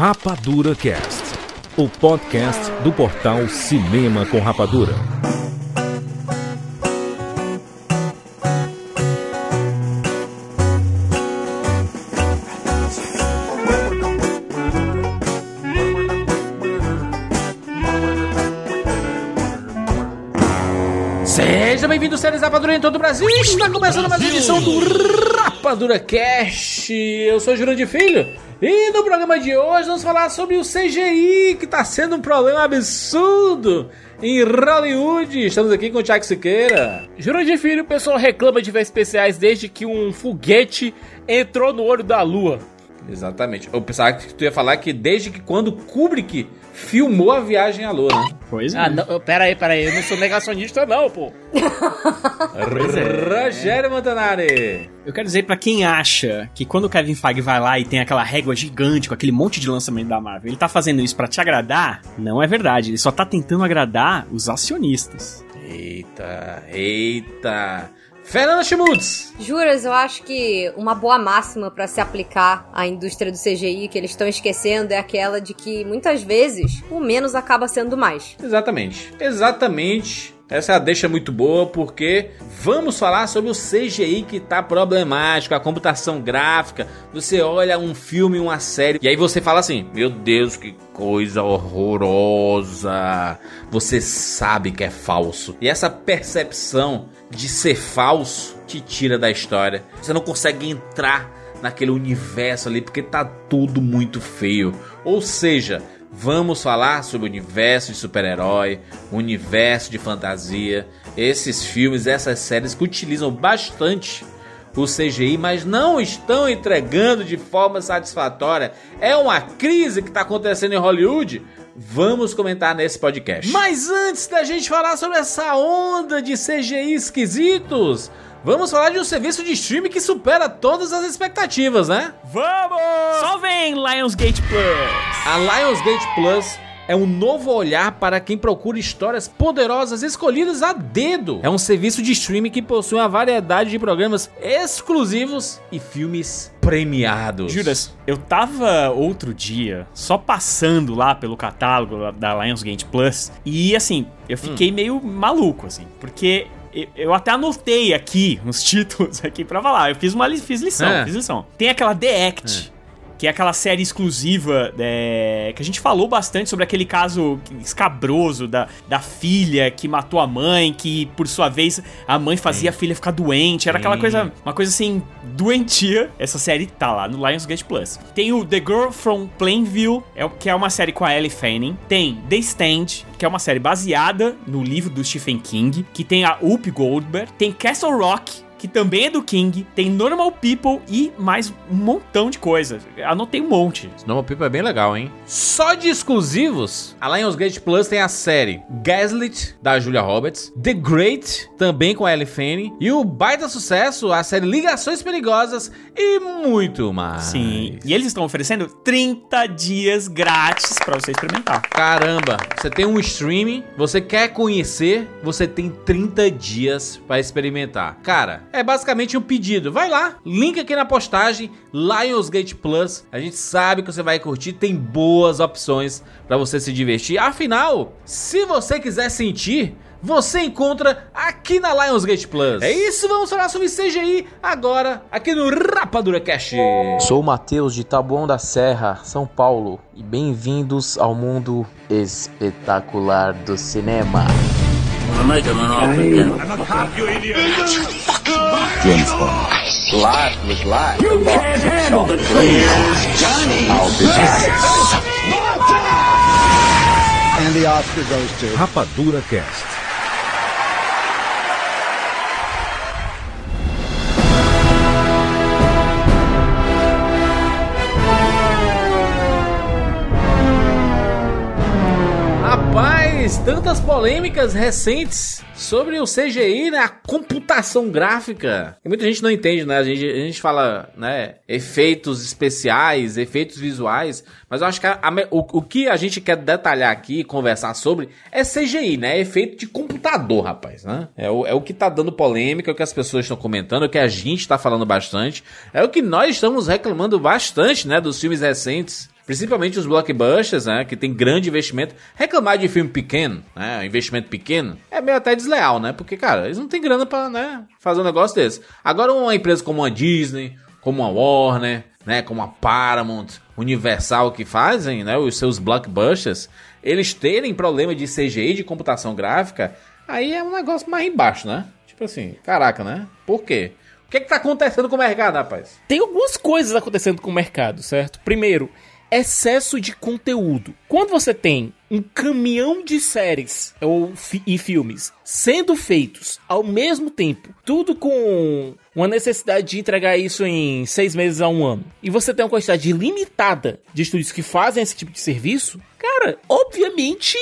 Rapadura Cast, o podcast do portal Cinema com Rapadura. Seja bem-vindo, séries Rapadura em todo o Brasil. Está começando mais uma edição do Rapadura Cast. Eu sou Jurandir Filho. E no programa de hoje vamos falar sobre o CGI, que está sendo um problema absurdo em Hollywood. Estamos aqui com o Thiago Siqueira. Jurandir Filho, o pessoal reclama de ver especiais desde que um foguete entrou no olho da lua. Exatamente. Eu pensava que tu ia falar que desde que quando Kubrick filmou a viagem à lua, né? Pois é. Ah, não, pera aí, pera aí, eu não sou negacionista não, pô. Rogério Montanari. Eu quero dizer pra quem acha que quando o Kevin Feige vai lá e tem aquela régua gigante com aquele monte de lançamento da Marvel, ele tá fazendo isso para te agradar, não é verdade. Ele só tá tentando agradar os acionistas. Eita, eita. Fernanda Schmutz. Juras, eu acho que uma boa máxima para se aplicar à indústria do CGI que eles estão esquecendo é aquela de que muitas vezes o menos acaba sendo mais. Exatamente. Exatamente. Essa deixa muito boa porque vamos falar sobre o CGI que tá problemático, a computação gráfica. Você olha um filme, uma série, e aí você fala assim: Meu Deus, que coisa horrorosa. Você sabe que é falso. E essa percepção de ser falso te tira da história. Você não consegue entrar naquele universo ali porque tá tudo muito feio. Ou seja, vamos falar sobre o universo de super-herói, universo de fantasia, esses filmes, essas séries que utilizam bastante o CGI, mas não estão entregando de forma satisfatória. É uma crise que está acontecendo em Hollywood. Vamos comentar nesse podcast. Mas antes da gente falar sobre essa onda de CGI esquisitos, Vamos falar de um serviço de streaming que supera todas as expectativas, né? Vamos! Só vem Lionsgate Plus! A Lionsgate Plus é um novo olhar para quem procura histórias poderosas escolhidas a dedo. É um serviço de streaming que possui uma variedade de programas exclusivos e filmes premiados. Juras, eu tava outro dia só passando lá pelo catálogo da Lionsgate Plus e assim, eu fiquei hum. meio maluco assim, porque eu até anotei aqui uns títulos aqui pra falar. Eu fiz uma fiz lição, é. fiz lição. Tem aquela The Act. É que é aquela série exclusiva é, que a gente falou bastante sobre aquele caso escabroso da, da filha que matou a mãe, que por sua vez a mãe fazia Sim. a filha ficar doente. Era Sim. aquela coisa, uma coisa assim, doentia. Essa série tá lá no Lionsgate Plus. Tem o The Girl from Plainview, é, que é uma série com a Ellie Fanning. Tem The Stand, que é uma série baseada no livro do Stephen King, que tem a Whoopi Goldberg. Tem Castle Rock, que também é do King, tem Normal People e mais um montão de coisas. Anotei um monte. Normal People é bem legal, hein? Só de exclusivos, a Lionsgate Plus tem a série Gaslit, da Julia Roberts, The Great, também com a Ellie Fanny, e o baita sucesso, a série Ligações Perigosas e muito mais. Sim, e eles estão oferecendo 30 dias grátis para você experimentar. Caramba, você tem um streaming, você quer conhecer, você tem 30 dias para experimentar. Cara, é basicamente um pedido. Vai lá, link aqui na postagem, Lionsgate Plus. A gente sabe que você vai curtir, tem boas opções para você se divertir. Afinal, se você quiser sentir, você encontra aqui na Lionsgate Plus. É isso, vamos falar sobre CGI agora aqui no Rapadura Cash. Sou o Matheus de Taboão da Serra, São Paulo, e bem-vindos ao mundo espetacular do cinema. Again. I'm a cop, you idiot. James Bond. Life was life. You can't handle the truth. Johnny. I'll be back. And the Oscar goes to Rapadura Cast. Tantas polêmicas recentes sobre o CGI, né? A computação gráfica. E muita gente não entende, né? A gente, a gente fala, né? Efeitos especiais, efeitos visuais. Mas eu acho que a, a, o, o que a gente quer detalhar aqui, conversar sobre, é CGI, né? É efeito de computador, rapaz, né? É o, é o que tá dando polêmica, é o que as pessoas estão comentando, é o que a gente tá falando bastante. É o que nós estamos reclamando bastante, né? Dos filmes recentes Principalmente os blockbusters, né? Que tem grande investimento. Reclamar de filme pequeno, né? Investimento pequeno, é meio até desleal, né? Porque, cara, eles não têm grana pra, né? Fazer um negócio desse. Agora, uma empresa como a Disney, como a Warner, né? Como a Paramount, Universal, que fazem, né? Os seus blockbusters, eles terem problema de CGI, de computação gráfica, aí é um negócio mais embaixo, né? Tipo assim, caraca, né? Por quê? O que, é que tá acontecendo com o mercado, rapaz? Tem algumas coisas acontecendo com o mercado, certo? Primeiro, excesso de conteúdo. Quando você tem um caminhão de séries ou fi e filmes sendo feitos ao mesmo tempo, tudo com uma necessidade de entregar isso em seis meses a um ano, e você tem uma quantidade limitada de estúdios que fazem esse tipo de serviço, cara, obviamente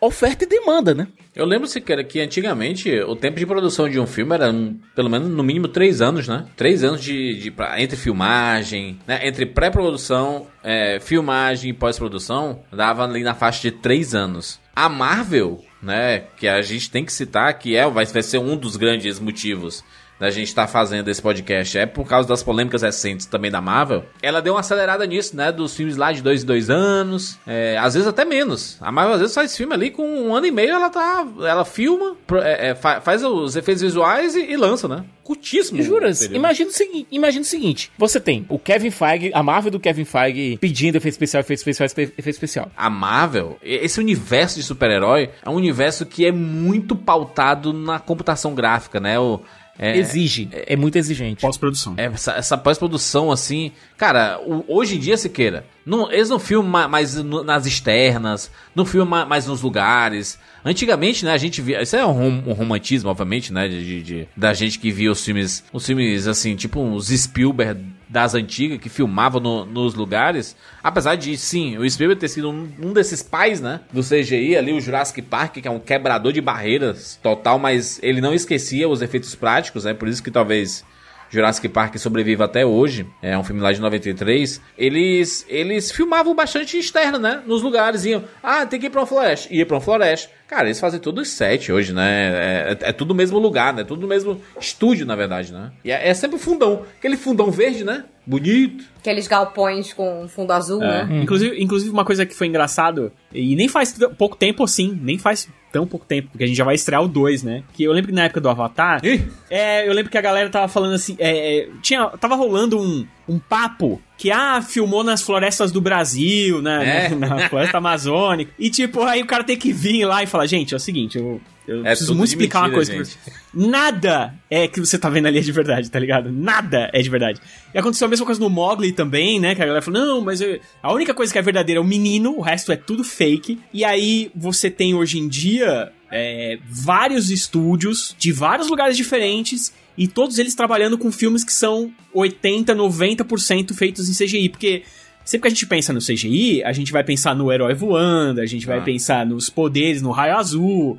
oferta e demanda, né? Eu lembro, Siqueira, que antigamente o tempo de produção de um filme era um, pelo menos no mínimo três anos, né? Três anos de, de pra, entre filmagem, né? Entre pré-produção, é, filmagem e pós-produção, dava ali na faixa de três anos. A Marvel, né? Que a gente tem que citar, que é, vai, vai ser um dos grandes motivos da gente estar tá fazendo esse podcast é por causa das polêmicas recentes também da Marvel. Ela deu uma acelerada nisso, né? Dos filmes lá de dois em dois anos, é, às vezes até menos. A Marvel às vezes faz filme ali com um ano e meio, ela tá, ela filma, é, é, faz os efeitos visuais e, e lança, né? Curtíssimo. Juras? Imagina o, imagina o seguinte: você tem o Kevin Feige, a Marvel do Kevin Feige pedindo efeito especial, efeito especial, efeito especial. A Marvel, esse universo de super-herói é um universo que é muito pautado na computação gráfica, né? O, é, Exige, é muito exigente. Pós-produção. É, essa, essa pós-produção, assim. Cara, o, hoje em dia, se queira, não, eles não filmam mais nas externas, não filmam mais nos lugares. Antigamente, né, a gente via. Isso é um, um romantismo, obviamente, né? De, de, de, da gente que via os filmes. Os filmes, assim, tipo os Spielberg das antigas que filmavam no, nos lugares. Apesar de, sim, o Spielberg ter sido um, um, desses pais, né? Do CGI ali, o Jurassic Park, que é um quebrador de barreiras total, mas ele não esquecia os efeitos práticos, né? Por isso que talvez Jurassic Park sobrevive até hoje, é um filme lá de 93, eles eles filmavam bastante externo, né? Nos lugares, iam, ah, tem que ir pra uma floresta, ia pra uma floresta. Cara, eles fazem tudo set hoje, né? É, é, é, tudo no mesmo lugar, né? Tudo no mesmo estúdio, na verdade, né? E é, é sempre fundão. Aquele fundão verde, né? Bonito. Aqueles galpões com fundo azul, é. né? Inclusive, inclusive, uma coisa que foi engraçado, e nem faz pouco tempo assim, nem faz tão pouco tempo, porque a gente já vai estrear o 2, né? Que eu lembro que na época do Avatar, Ih? é, eu lembro que a galera tava falando assim, é, é, tinha, tava rolando um, um papo que, ah, filmou nas florestas do Brasil, né? É. Na floresta amazônica. E, tipo, aí o cara tem que vir lá e falar, gente, é o seguinte, eu, eu É preciso muito explicar uma mentira, coisa. gente. Nada é que você tá vendo ali é de verdade, tá ligado? Nada é de verdade. E aconteceu a mesma coisa no Mogli também, né? Que a galera falou, não, mas eu- a única coisa que é verdadeira é o menino, o resto é tudo fake. E aí você tem hoje em dia é, vários estúdios de vários lugares diferentes e todos eles trabalhando com filmes que são 80, 90% feitos em CGI, porque sempre que a gente pensa no CGI, a gente vai pensar no herói voando, a gente vai Ah. pensar nos poderes, no raio azul,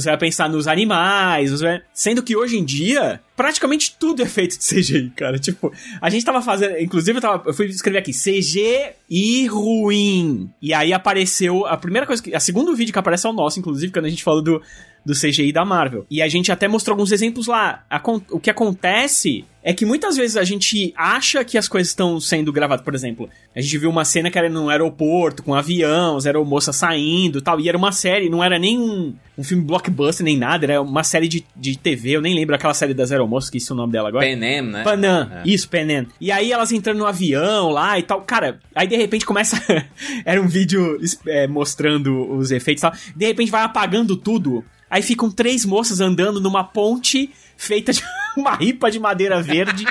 você vai pensar nos animais, vai- sendo que hoje em dia, praticamente tudo é feito de CGI, cara. Tipo, a gente tava fazendo, inclusive eu, tava, eu fui escrever aqui, CG e ruim. E aí apareceu, a primeira coisa que, a segundo vídeo que aparece é o nosso, inclusive, quando a gente falou do, do CGI da Marvel. E a gente até mostrou alguns exemplos lá. O que acontece é que muitas vezes a gente acha que as coisas estão sendo gravadas. Por exemplo, a gente viu uma cena que era num aeroporto, com um avião, as aeromoças saindo e tal. E era uma série, não era nem um, um filme blockbuster nem nada, era uma série de, de TV. Eu nem lembro aquela série das aeromoças, que isso é o nome dela agora. Penem, né? Panam, É. isso, Penem. E aí elas entrando no avião lá e tal. Cara, aí de repente começa. Era um vídeo é, mostrando os efeitos e tal. De repente vai apagando tudo. Aí ficam três moças andando numa ponte feita de uma ripa de madeira verde.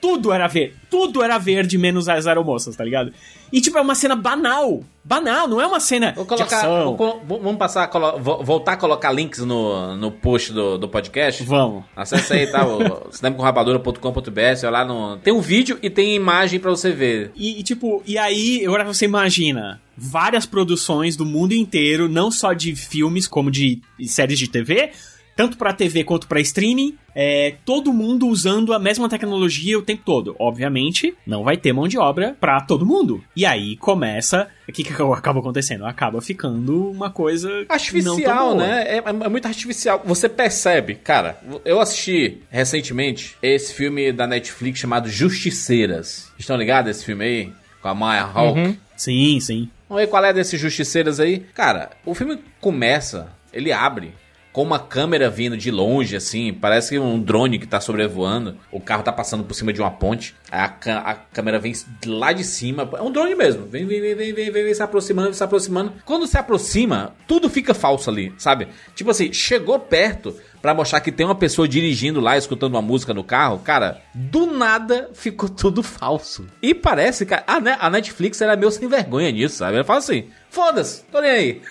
tudo era verde. Tudo era verde, menos as aeromoças, tá ligado? E tipo, é uma cena banal. Banal, não é uma cena Vou de colocar. ação. vou vamos passar. colo- vo- voltar a colocar links no, no post do, do podcast? Vamos. Acesse aí, tá? cinemacomrapadura.com.br, lá no. Tem um vídeo e tem imagem pra você ver. E, e, tipo, e aí, agora você imagina várias produções do mundo inteiro, não só de filmes, como de séries de TV, tanto pra TV quanto pra streaming, é, todo mundo usando a mesma tecnologia o tempo todo. Obviamente, não vai ter mão de obra pra todo mundo. E aí começa. O que, que acaba acontecendo? Acaba ficando uma coisa. Artificial, né? É, é muito artificial. Você percebe, cara. Eu assisti recentemente esse filme da Netflix chamado Justiceiras. Estão ligados a esse filme aí? Com a Maya Hawk. Uhum. Sim, sim. Vamos ver qual é desses justiceiros aí. Cara, o filme começa, ele abre com uma câmera vindo de longe, assim, parece um drone que tá sobrevoando. O carro tá passando por cima de uma ponte. A, a câmera vem lá de cima. É um drone mesmo. Vem, vem, vem, vem, vem, vem, se aproximando, vem se aproximando. Quando se aproxima, tudo fica falso ali, sabe? Tipo assim, chegou perto pra mostrar que tem uma pessoa dirigindo lá, escutando uma música no carro. Cara, do nada ficou tudo falso. E parece que a, a Netflix era meio sem vergonha nisso, sabe? Ela fala assim: foda-se, tô nem aí.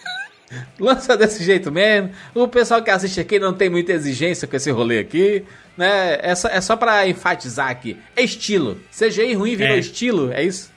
Lança desse jeito mesmo. O pessoal que assiste aqui não tem muita exigência com esse rolê aqui, né? É só, é só pra enfatizar aqui. É estilo. CGI ruim virou É. estilo, é isso?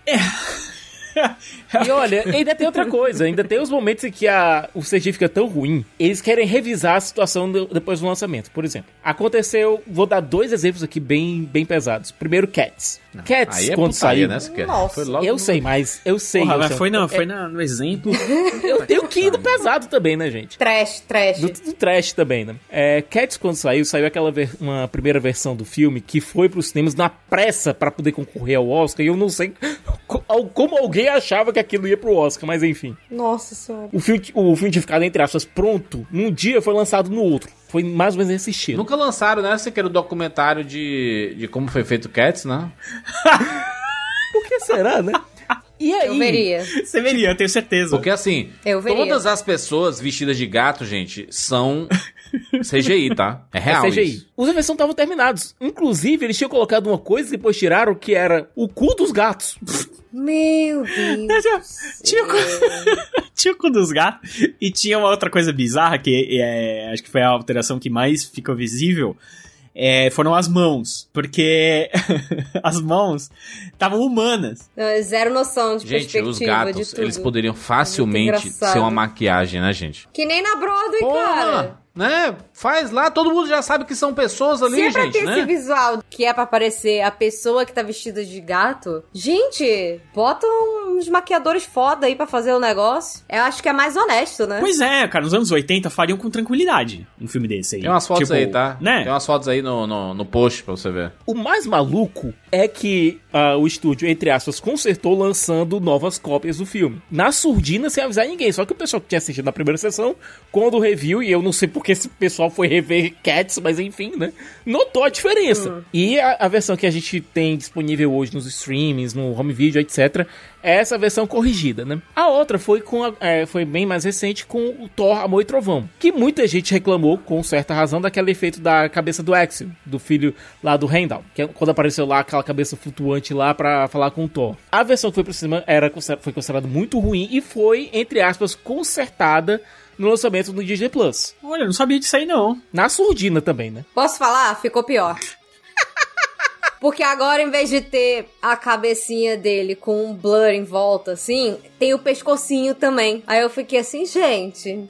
E olha, ainda tem outra coisa, ainda tem os momentos em que a, o CG fica tão ruim, eles querem revisar a situação do- depois do lançamento. Por exemplo, aconteceu, vou dar dois exemplos aqui bem, bem pesados. Primeiro, Cats. Cats, Aí é quando putaria, saiu, né? Nossa. Foi logo eu no- sei, mas eu sei. Porra, eu mas sei. foi, não, É, foi na- no exemplo. Eu tenho que ir do pesado também, né, gente? Trash, trash. Do, do trash também, né? É, Cats, quando saiu, saiu aquela ver- uma primeira versão do filme que foi pros cinemas na pressa pra poder concorrer ao Oscar. E eu não sei como alguém achava que aquilo ia pro Oscar, mas enfim. Nossa senhora. O filme, o filme tinha ficado, entre aspas, pronto num dia foi lançado no outro. Foi mais ou menos nesse estilo. Nunca lançaram, né? Você quer o documentário de, de como foi feito Cats, né? Por que será, né? E aí? Eu veria. Você veria, eu tenho certeza. Porque assim, Eu veria. todas as pessoas vestidas de gato, gente, são CGI, tá? É É real CGI. isso. Os efeitos não estavam terminados. Inclusive, eles tinham colocado uma coisa e depois tiraram que era o cu dos gatos. Meu Deus. Tinha o, cu... tinha o cu dos gatos. E tinha uma outra coisa bizarra, que é, acho que foi a alteração que mais ficou visível. É, foram as mãos. Porque as mãos estavam humanas. Não, é zero noção de Gente, perspectiva os de gatos, tudo. eles poderiam facilmente ser uma maquiagem, né, gente? Que nem na Broadway, cara. Né? Faz lá, todo mundo já sabe que são pessoas ali, Se é pra gente, ter né? esse visual que é pra aparecer a pessoa que tá vestida de gato, gente, bota uns maquiadores foda aí pra fazer o negócio. Eu acho que é mais honesto, né? Pois é, cara, nos anos 80 fariam com tranquilidade um filme desse aí. Tem umas fotos Tipo, aí, tá? Né? Tem umas fotos aí no, no, no post pra você ver. O mais maluco é que ah, o estúdio, entre aspas, consertou lançando novas cópias do filme. Na surdina, sem avisar ninguém. Só que o pessoal que tinha assistido na primeira sessão, quando review, e eu não sei porque esse pessoal foi rever Cats, mas enfim, né? Notou a diferença. E a, a versão que a gente tem disponível hoje nos streamings, no home video, etc., é essa versão corrigida, né? A outra foi com a- é, foi bem mais recente com o Thor Amor e Trovão, que muita gente reclamou com certa razão daquele efeito da cabeça do Axel, do filho lá do Heimdall, que é quando apareceu lá aquela cabeça flutuante lá pra falar com o Thor. A versão que foi pro cinema era foi considerada muito ruim e foi entre aspas consertada no lançamento do Disney Plus. Olha, eu não sabia disso aí não. Na surdina também, né? Posso falar? Ficou pior. Porque agora, em vez de ter a cabecinha dele com um blur em volta, assim, tem o pescocinho também. Aí eu fiquei assim, gente.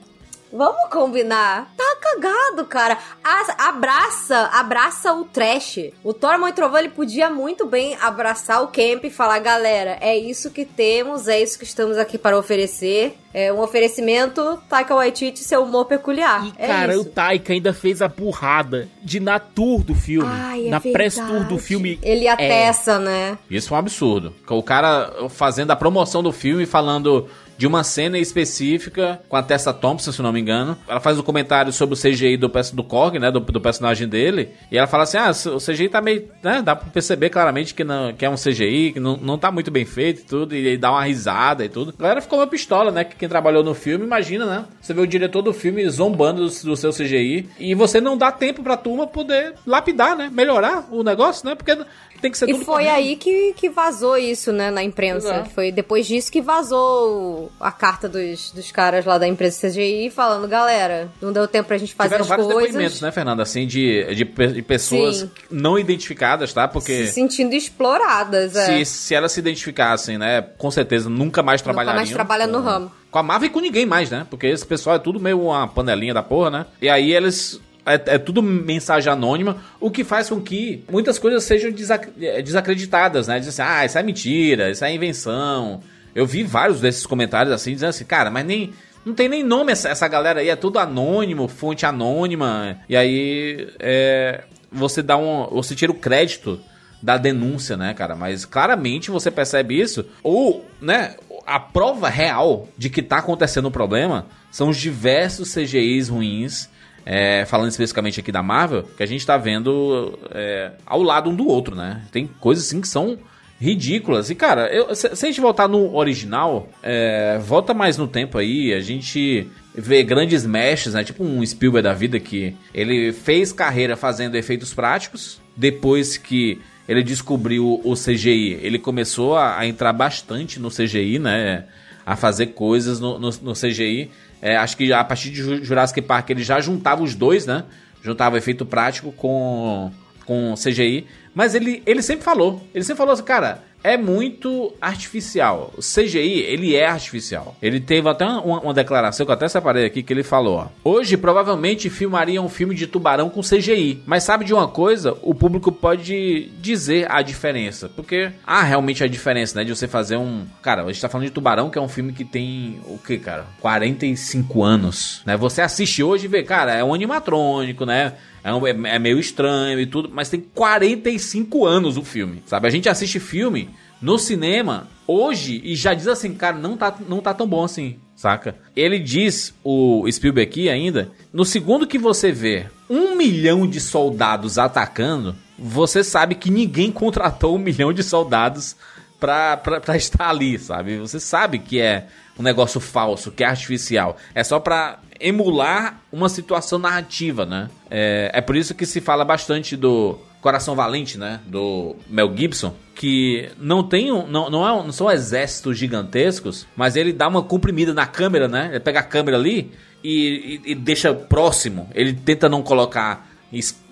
Vamos combinar. Tá cagado, cara. As- abraça, abraça o trash. O Thor Amor e Trovão, ele podia muito bem abraçar o camp e falar, galera, é isso que temos, é isso que estamos aqui para oferecer. É um oferecimento, Taika Waititi, seu humor peculiar. E, é cara, isso. o Taika ainda fez a burrada de na tour do filme. Ai, é na press tour verdade. do filme. Ele atesta, né? Isso é um absurdo. O cara fazendo a promoção do filme, falando de uma cena específica com a Tessa Thompson, se não me engano. Ela faz um comentário sobre o CGI do, do Korg, né? Do, do personagem dele. E ela fala assim: ah, o CGI tá meio. Né, dá pra perceber claramente que, não, que é um CGI, que não, não tá muito bem feito e tudo. E, aí dá uma risada e tudo. A galera ficou uma pistola, né? Que quem trabalhou no filme, imagina, né? Você vê o diretor do filme zombando do, do seu CGI. E você não dá tempo pra turma poder lapidar, né? Melhorar o negócio, né? Porque tem que ser E tudo foi correto. aí que, que vazou isso, né, na imprensa. Exato. Foi depois disso que vazou a carta dos, dos caras lá da empresa CGI falando, galera, não deu tempo pra gente fazer Tiveram as vários coisas. depoimentos, né, Fernanda? Assim, de, de, de pessoas Sim. não identificadas, tá? Porque Se sentindo exploradas, é. se, se elas se identificassem, né, com certeza nunca mais Nunca trabalhariam. mais trabalha no ramo. Com a Marvel e com ninguém mais, né? Porque esse pessoal é tudo meio uma panelinha da porra, né? E aí eles... É, é tudo mensagem anônima, o que faz com que muitas coisas sejam desac- eh, desacreditadas, né? Dizem assim, ah, isso é mentira, isso é invenção. Eu vi vários desses comentários assim, dizendo assim, cara, mas nem... Não tem nem nome essa, essa galera aí, é tudo anônimo, fonte anônima. E aí, é, você dá um... Você tira o crédito da denúncia, né, cara? Mas claramente você percebe isso. Ou, né, a prova real de que tá acontecendo o um problema são os diversos CGIs ruins. É, falando especificamente aqui da Marvel, que a gente tá vendo é, ao lado um do outro, né? Tem coisas assim que são ridículas. E, cara, eu, se, se, a gente voltar no original, é, volta mais no tempo aí, a gente vê grandes mestres, né? Tipo um Spielberg da vida que ele fez carreira fazendo efeitos práticos, depois que ele descobriu o CGI, ele começou a, a entrar bastante no CGI, né? A fazer coisas no, no, no CGI. É, acho que a partir de Jurassic Park ele já juntava os dois, né? Juntava efeito prático com, com CGI. Mas ele, ele sempre falou. Ele sempre falou assim, cara, é muito artificial. O CGI, ele é artificial. Ele teve até uma, uma, declaração que eu até separei aqui que ele falou, ó. Hoje provavelmente filmaria um filme de tubarão com CGI, mas sabe de uma coisa? O público pode dizer a diferença, porque há realmente a diferença, né, de você fazer um, cara, a gente tá falando de Tubarão, que é um filme que tem o que, cara? 45 anos, né? Você assiste hoje e vê, cara, é um animatrônico, né? É, um, é, é, meio estranho e tudo, mas tem 45 anos o filme, sabe? A gente assiste filme no cinema hoje e já diz assim, cara, não tá, não tá tão bom assim, saca? Ele diz, o Spielberg aqui ainda, no segundo que você vê um milhão de soldados atacando, você sabe que ninguém contratou um milhão de soldados pra, pra, pra estar ali, sabe? Você sabe que é um negócio falso, que é artificial. É só pra emular uma situação narrativa, né? É, é por isso que se fala bastante do Coração Valente, né? Do Mel Gibson, que não tem um, não, não, é, não são exércitos gigantescos, mas ele dá uma comprimida na câmera, né? Ele pega a câmera ali e, e, e deixa próximo. Ele tenta não colocar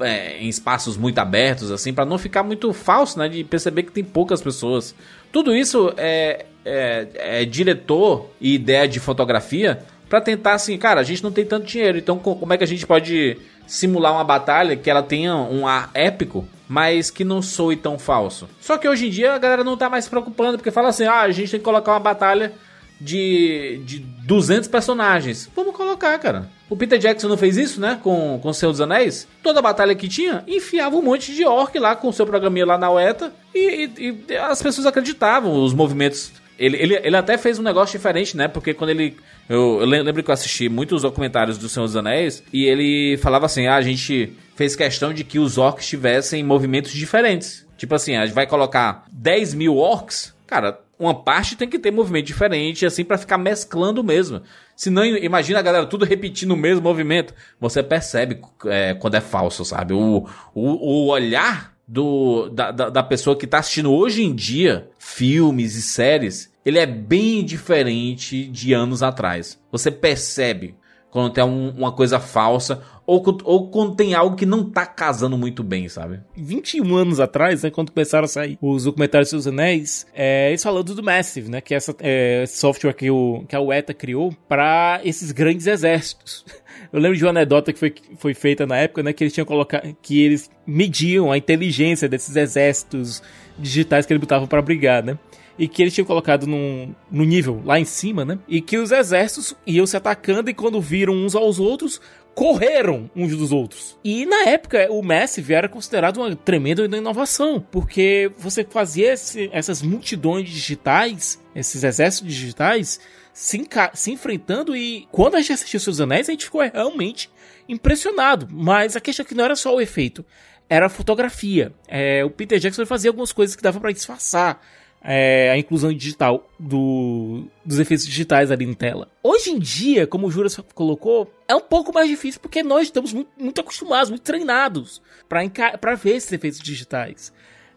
é, em espaços muito abertos, assim, para não ficar muito falso, né? De perceber que tem poucas pessoas. Tudo isso é, é, é diretor e ideia de fotografia para tentar assim, cara, a gente não tem tanto dinheiro, então como é que a gente pode simular uma batalha que ela tenha um ar épico, mas que não soe tão falso. Só que hoje em dia a galera não tá mais se preocupando, porque fala assim: "Ah, a gente tem que colocar uma batalha de, de 200 personagens. Vamos colocar, cara. O Peter Jackson não fez isso, né? Com, com Senhor dos Anéis. Toda batalha que tinha, enfiava um monte de orc lá com o seu programinha lá na UETA. E, e, e as pessoas acreditavam. Os movimentos ele, ele, ele até fez um negócio diferente, né? Porque quando ele. Eu, eu lembro que eu assisti muitos documentários do Senhor dos Anéis e ele falava assim: ah, a gente fez questão de que os orcs tivessem movimentos diferentes. Tipo assim, a gente vai colocar 10 mil orcs, cara, uma parte tem que ter movimento diferente, assim, para ficar mesclando mesmo. Senão, imagina a galera tudo repetindo o mesmo movimento. Você percebe é, quando é falso, sabe? O, o, o olhar do, da, da, da pessoa que tá assistindo hoje em dia filmes e séries ele é bem diferente de anos atrás. Você percebe quando tem um, uma coisa falsa ou, ou quando tem algo que não tá casando muito bem, sabe? 21 anos atrás, né, quando começaram a sair os documentários dos Anéis, é, eles falando do Massive, né, que é essa é, software que, o, que a UETA criou para esses grandes exércitos. Eu lembro de uma anedota que foi, foi feita na época, né, que eles tinham colocado, que eles mediam a inteligência desses exércitos digitais que eles botavam para brigar, né? e que eles tinham colocado num, no nível lá em cima, né? E que os exércitos iam se atacando e quando viram uns aos outros, correram uns dos outros. E na época, o Massive era considerado uma tremenda inovação, porque você fazia esse, essas multidões digitais, esses exércitos digitais, se, se, enfrentando e quando a gente assistiu Seus Anéis, a gente ficou realmente impressionado. Mas a questão é que não era só o efeito, era a fotografia. É, o Peter Jackson fazia algumas coisas que dava para disfarçar é, a inclusão digital do, dos efeitos digitais ali na tela. Hoje em dia, como o Juras colocou, é um pouco mais difícil porque nós estamos muito, muito acostumados, muito treinados para ver esses efeitos digitais.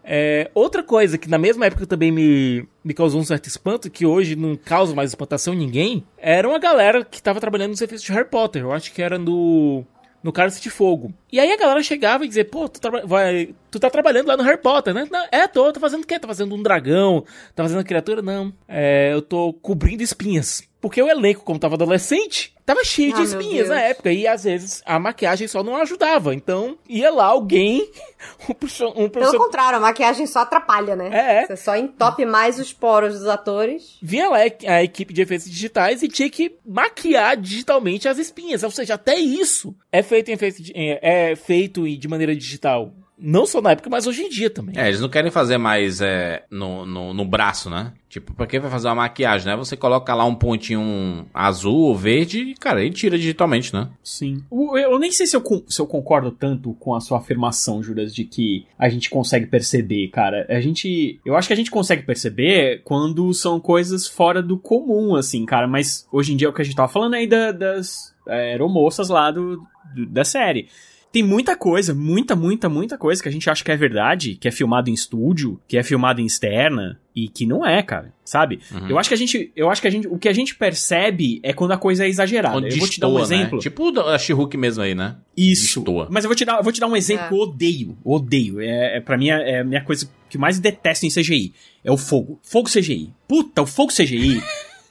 É, outra coisa que na mesma época também me, me causou um certo espanto, que hoje não causa mais espantação em ninguém, era uma galera que estava trabalhando nos efeitos de Harry Potter. Eu acho que era no no Cálice de Fogo. E aí a galera chegava e dizia, pô, tu, vai, tu tá trabalhando lá no Harry Potter, né? Não, é, tô, tô fazendo o quê? Tô fazendo um dragão, tá fazendo uma criatura? Não, é, eu tô cobrindo espinhas. Porque o elenco, como tava adolescente, tava cheio ah, de espinhas na época. E às vezes a maquiagem só não ajudava. Então ia lá alguém. Um professor, um professor... Pelo contrário, a maquiagem só atrapalha, né? É. Você só entope mais os poros dos atores. Vinha lá a equipe de efeitos digitais e tinha que maquiar digitalmente as espinhas. Ou seja, até isso é feito em efeito, é, é feito de maneira digital Não só na época, mas hoje em dia também. É, eles não querem fazer mais é, no, no, no braço, né? Tipo, pra quem vai fazer uma maquiagem, né? Você coloca lá um pontinho azul ou verde e, cara, ele tira digitalmente, né? Sim. Eu, eu nem sei se eu, se eu concordo tanto com a sua afirmação, Juras, de que a gente consegue perceber, cara. A gente. Eu acho que a gente consegue perceber quando são coisas fora do comum, assim, cara. Mas hoje em dia o que a gente tava falando aí da- das é, aeromoças lá do, do- da série. Tem muita coisa, muita, muita, muita coisa que a gente acha que é verdade, que é filmado em estúdio, que é filmado em externa, e que não é, cara. Sabe? Uhum. Eu acho que a gente. Eu acho que a gente. O que a gente percebe é quando a coisa é exagerada. Onde eu vou te dar um né? exemplo. Tipo o a She-Hulk mesmo aí, né? Isso. Destoa. Mas eu vou te dar, eu vou te dar um exemplo É. que eu odeio. Odeio. É, é, pra mim, é a minha coisa que eu mais detesto em CGI. É o fogo. Fogo CGI. Puta, o fogo CGI.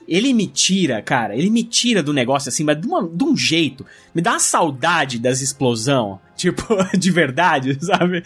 Ele me tira, cara, ele me tira do negócio assim, mas de, uma- de um jeito. Me dá uma saudade das explosão. Tipo, de verdade, sabe?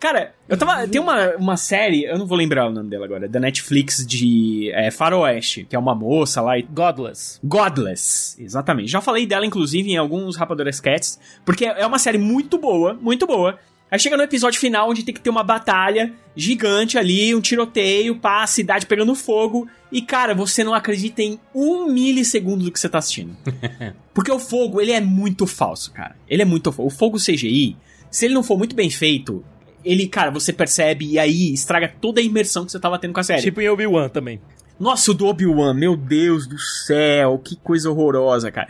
Cara, eu tava. Tem uma, uma série, eu não vou lembrar o nome dela agora, da Netflix de é, Faroeste, que é uma moça lá e Godless. Godless, exatamente. Já falei dela, inclusive, em alguns Rapadores Cats, porque é uma série muito boa, muito boa. Aí chega no episódio final, onde tem que ter uma batalha gigante ali, um tiroteio, pá, a cidade pegando fogo. E, cara, você não acredita em um milissegundo do que você tá assistindo. Porque o fogo, ele é muito falso, cara. Ele é muito falso. O fogo CGI, se ele não for muito bem feito, ele, cara, você percebe e aí estraga toda a imersão que você tava tendo com a série. Tipo em Obi-Wan também. Nossa, o do Obi-Wan, meu Deus do céu, que coisa horrorosa, cara.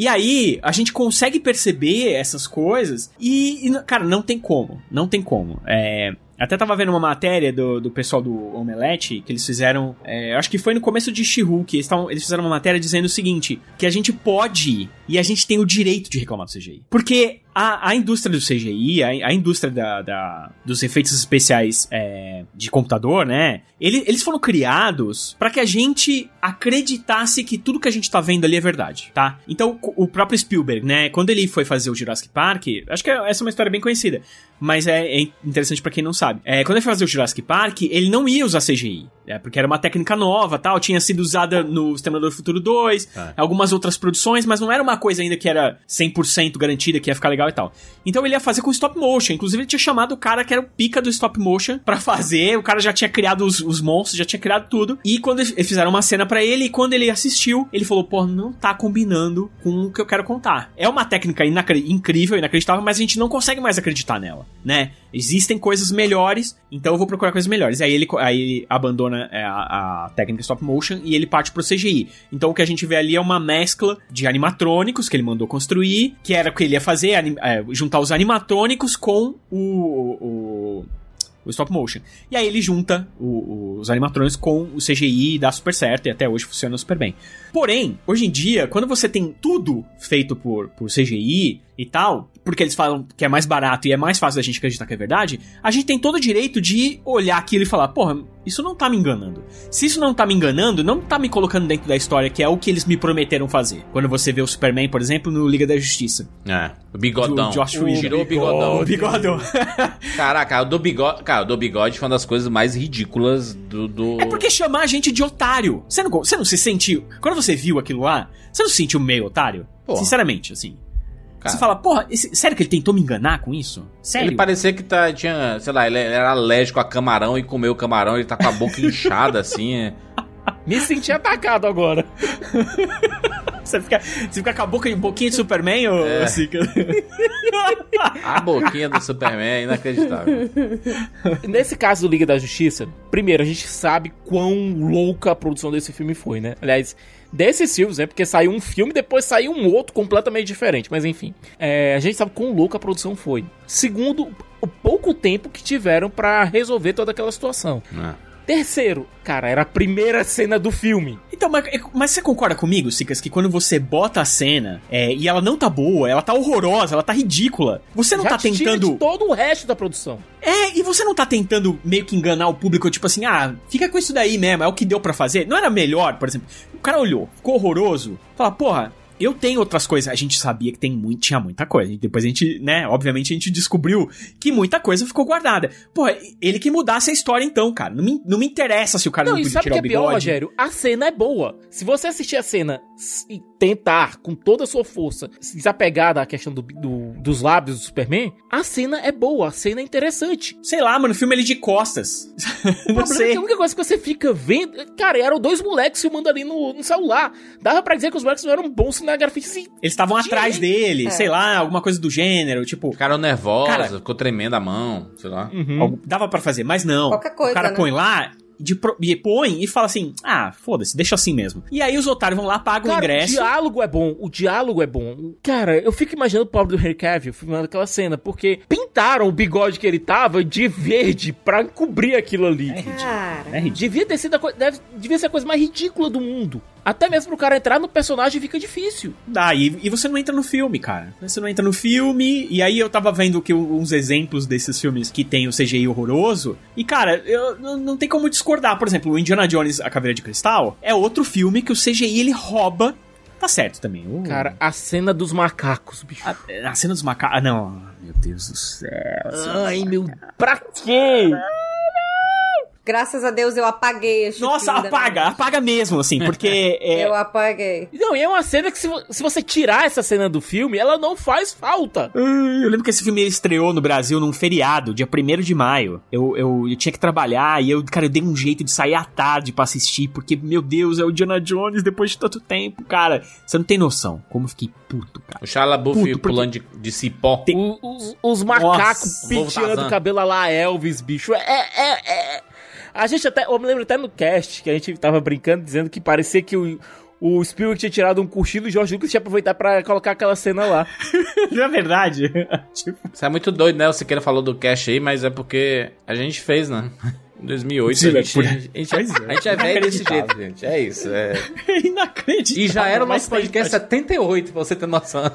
E aí, a gente consegue perceber essas coisas e, e, cara, não tem como. Não tem como. É, até tava vendo uma matéria do, do pessoal do Omelete que eles fizeram. é, acho que foi no começo de She-Hulk. Eles, tavam- eles fizeram uma matéria dizendo o seguinte: que a gente pode e a gente tem o direito de reclamar do CGI. Porque a, a indústria do CGI, a, a indústria da, da- dos efeitos especiais é, de computador, né? ele- eles foram criados para que a gente acreditasse que tudo que a gente tá vendo ali é verdade, tá? Então, o próprio Spielberg, né? Quando ele foi fazer o Jurassic Park, acho que essa é uma história bem conhecida, mas é, é interessante pra quem não sabe. É, quando ele foi fazer o Jurassic Park, ele não ia usar CGI, é, porque era uma técnica nova, tal, tinha sido usada no Exterminador do Futuro 2, Ah. algumas outras produções, mas não era uma coisa ainda que era 100% garantida, que ia ficar legal e tal. Então ele ia fazer com stop motion. Inclusive ele tinha chamado o cara que era o pica do stop motion pra fazer. O cara já tinha criado os, os monstros, já tinha criado tudo. E quando eles fizeram uma cena pra ele, e quando ele assistiu, ele falou: pô, não tá combinando com o que eu quero contar. É uma técnica incrível, inacreditável, mas a gente não consegue mais acreditar nela, né? Existem coisas melhores, então eu vou procurar coisas melhores. Aí ele, aí ele abandona é, a, a técnica stop motion e ele parte pro CGI. Então o que a gente vê ali é uma mescla de animatrônicos que ele mandou construir, que era o que ele ia fazer, anim- é, juntar os animatrônicos com o, o, o stop motion. E aí ele junta o- os animatrônicos com o CGI e dá super certo, e até hoje funciona super bem. Porém, hoje em dia, quando você tem tudo feito por, por CGI e tal, porque eles falam que é mais barato e é mais fácil da gente acreditar que é verdade, a gente tem todo o direito de olhar aquilo e falar, porra, isso não tá me enganando. Se isso não tá me enganando, não tá me colocando dentro da história, que é o que eles me prometeram fazer. Quando você vê o Superman, por exemplo, no Liga da Justiça. É, o bigodão. Do Josh Whedon. Tirou o bigodão. O bigodão. Caraca, o do bigode, cara, o do bigode foi uma das coisas mais ridículas do... do... É porque chamar a gente de otário. Você não, você não se sentiu. Quando você viu aquilo lá, você não se sentiu meio otário? Porra. Sinceramente, assim. Cara. Você fala, porra, esse- sério que ele tentou me enganar com isso? Sério? Ele parecia que tá, tinha, sei lá, ele era alérgico a camarão e comeu camarão, ele tá com a boca inchada assim. é. Me senti atacado agora. Você fica, você fica com a boca, boquinha de Superman, ou É. Sica? A boquinha do Superman é inacreditável. Nesse caso do Liga da Justiça, primeiro, a gente sabe quão louca a produção desse filme foi, né? Aliás, desses filmes, né? Porque saiu um filme, depois saiu um outro completamente diferente. Mas enfim, é, a gente sabe quão louca a produção foi. Segundo, o pouco tempo que tiveram pra resolver toda aquela situação. É. Terceiro, cara, era a primeira cena do filme. Então, mas, mas você concorda comigo, Sicas, que quando você bota a cena é, e ela não tá boa, ela tá horrorosa, ela tá ridícula, você não Já tá te tira tentando. de todo o resto da produção. É, e você não tá tentando meio que enganar o público, tipo assim, ah, fica com isso daí mesmo, é o que deu pra fazer. Não era melhor, por exemplo, o cara olhou, ficou horroroso, fala, porra, eu tenho outras coisas. A gente sabia que tem muito, tinha muita coisa. Depois a gente, né, obviamente a gente descobriu que muita coisa ficou guardada. Porra, ele que mudasse a história então, cara. Não me, não me interessa se o cara não, Não, podia sabe o tirar que o é pior, bigode. Rogério? A cena é boa. Se você assistir a cena e tentar, com toda a sua força, se desapegar da questão do, do- dos lábios do Superman, a cena é boa, a cena é interessante. Sei lá, mano, filme ele de costas. O Não problema é que sei. a única coisa que você fica vendo. Cara, eram dois moleques filmando ali no, no celular. Dava pra dizer que os moleques não eram bons cinegrafistas. Eles estavam atrás dele, É. sei lá, alguma coisa do gênero, tipo. Ficaram nervosos, Cara- ficou tremendo a mão, sei lá. Uhum. algo- Dava pra fazer, mas não. Qualquer coisa, o cara né? põe lá. De pro- e põe e fala assim: Ah, foda-se, deixa assim mesmo. E aí os otários vão lá, pagam o Cara, o ingresso. diálogo é bom, o diálogo é bom. Cara, eu fico imaginando o pobre do Henry Cavill filmando aquela cena, porque pintaram o bigode que ele tava de verde pra cobrir aquilo ali. Cara. É ridículo. Devia ter sido a coi- deve- devia ser a coisa mais ridícula do mundo. Até mesmo pro cara entrar no personagem fica difícil. Dá, e, e você não entra no filme, cara. Você não entra no filme, e aí eu tava vendo que o- uns exemplos desses filmes que tem o CGI horroroso, e cara, eu, não, não tem como discordar. Por exemplo, o Indiana Jones, A Caveira de Cristal, é outro filme que o CGI ele rouba. Tá certo também. o- Cara, a cena dos macacos, bicho. a, a cena dos macacos. Ah, não. Meu Deus do céu. Ai, meu. Pra quê? Graças a Deus eu apaguei esse Nossa, apaga, apaga mesmo, assim, porque. É, Eu apaguei. Não, e é uma cena que se, se você tirar essa cena do filme, ela não faz falta. Eu lembro que esse filme estreou no Brasil num feriado, dia 1 de maio. Eu, eu, eu tinha que trabalhar e eu, cara, eu dei um jeito de sair à tarde pra assistir, porque, meu Deus, é o Diana Jones depois de tanto tempo, cara. Você não tem noção como eu fiquei puto, cara. O LaBeouf Puto, porque- pulando de, de cipó. O- os, os macacos Nossa, penteando o cabelo a lá Elvis, bicho. É, é, é. A gente até. Eu me lembro até no cast que a gente tava brincando, dizendo que parecia que o. O Spielberg tinha tirado um cochilo e o George Lucas tinha aproveitado pra colocar aquela cena lá. Não é verdade? tipo, Isso é muito doido, né? O Siqueira falou do cash aí, mas é porque a gente fez, né? Em 2008, Sim, a gente, por- a gente, a gente, é. a gente é velho desse jeito, gente. É isso. É. é inacreditável. E já era o nosso podcast 78, pra você ter noção.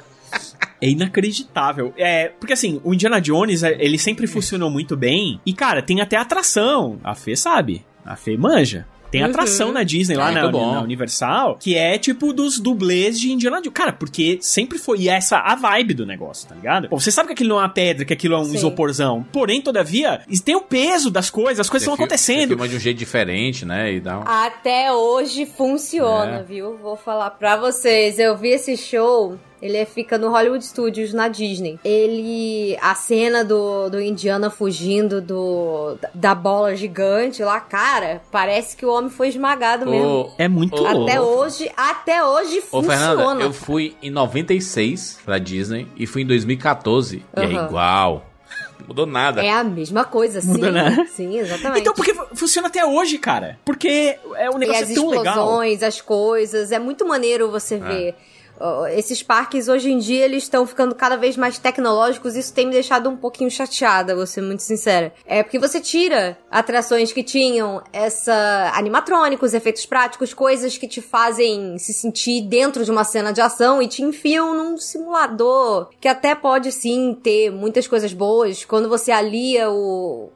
É inacreditável. É, porque assim, o Indiana Jones, é, ele sempre funcionou muito bem. E, cara, tem até atração. A Fê sabe. A Fê manja. Tem Uhum. atração na Disney, lá Ah, na, muito bom. na Universal, que é tipo dos dublês de Indiana Jones. Cara, porque sempre foi essa a vibe do negócio, tá ligado? Pô, você sabe que aquilo não é uma pedra, que aquilo é um Sim. isoporzão. Porém, todavia, tem o peso das coisas, as coisas Você estão acontecendo. filma de um jeito diferente, né? E dá um... Até hoje funciona, É. viu? Vou falar pra vocês. Eu vi esse show. Ele fica no Hollywood Studios, na Disney. Ele. A cena do, do Indiana fugindo do, da bola gigante lá, cara, parece que o homem foi esmagado mesmo. É muito louco. Até hoje, até hoje Ô, funciona. Fernanda, eu fui em 96 pra Disney e fui em 2014. E é igual. Não mudou nada. É a mesma coisa, sim. Muda, né? Sim, exatamente. Então, porque fu- funciona até hoje, cara. Porque é um E negócio as tão legal. explosões, as coisas, é muito maneiro você ver. Esses parques hoje em dia eles estão ficando cada vez mais tecnológicos. Isso tem me deixado um pouquinho chateada, vou ser muito sincera. É porque você tira atrações que tinham essa animatrônicos, efeitos práticos, coisas que te fazem se sentir dentro de uma cena de ação e te enfiam num simulador que até pode sim ter muitas coisas boas quando você alia o-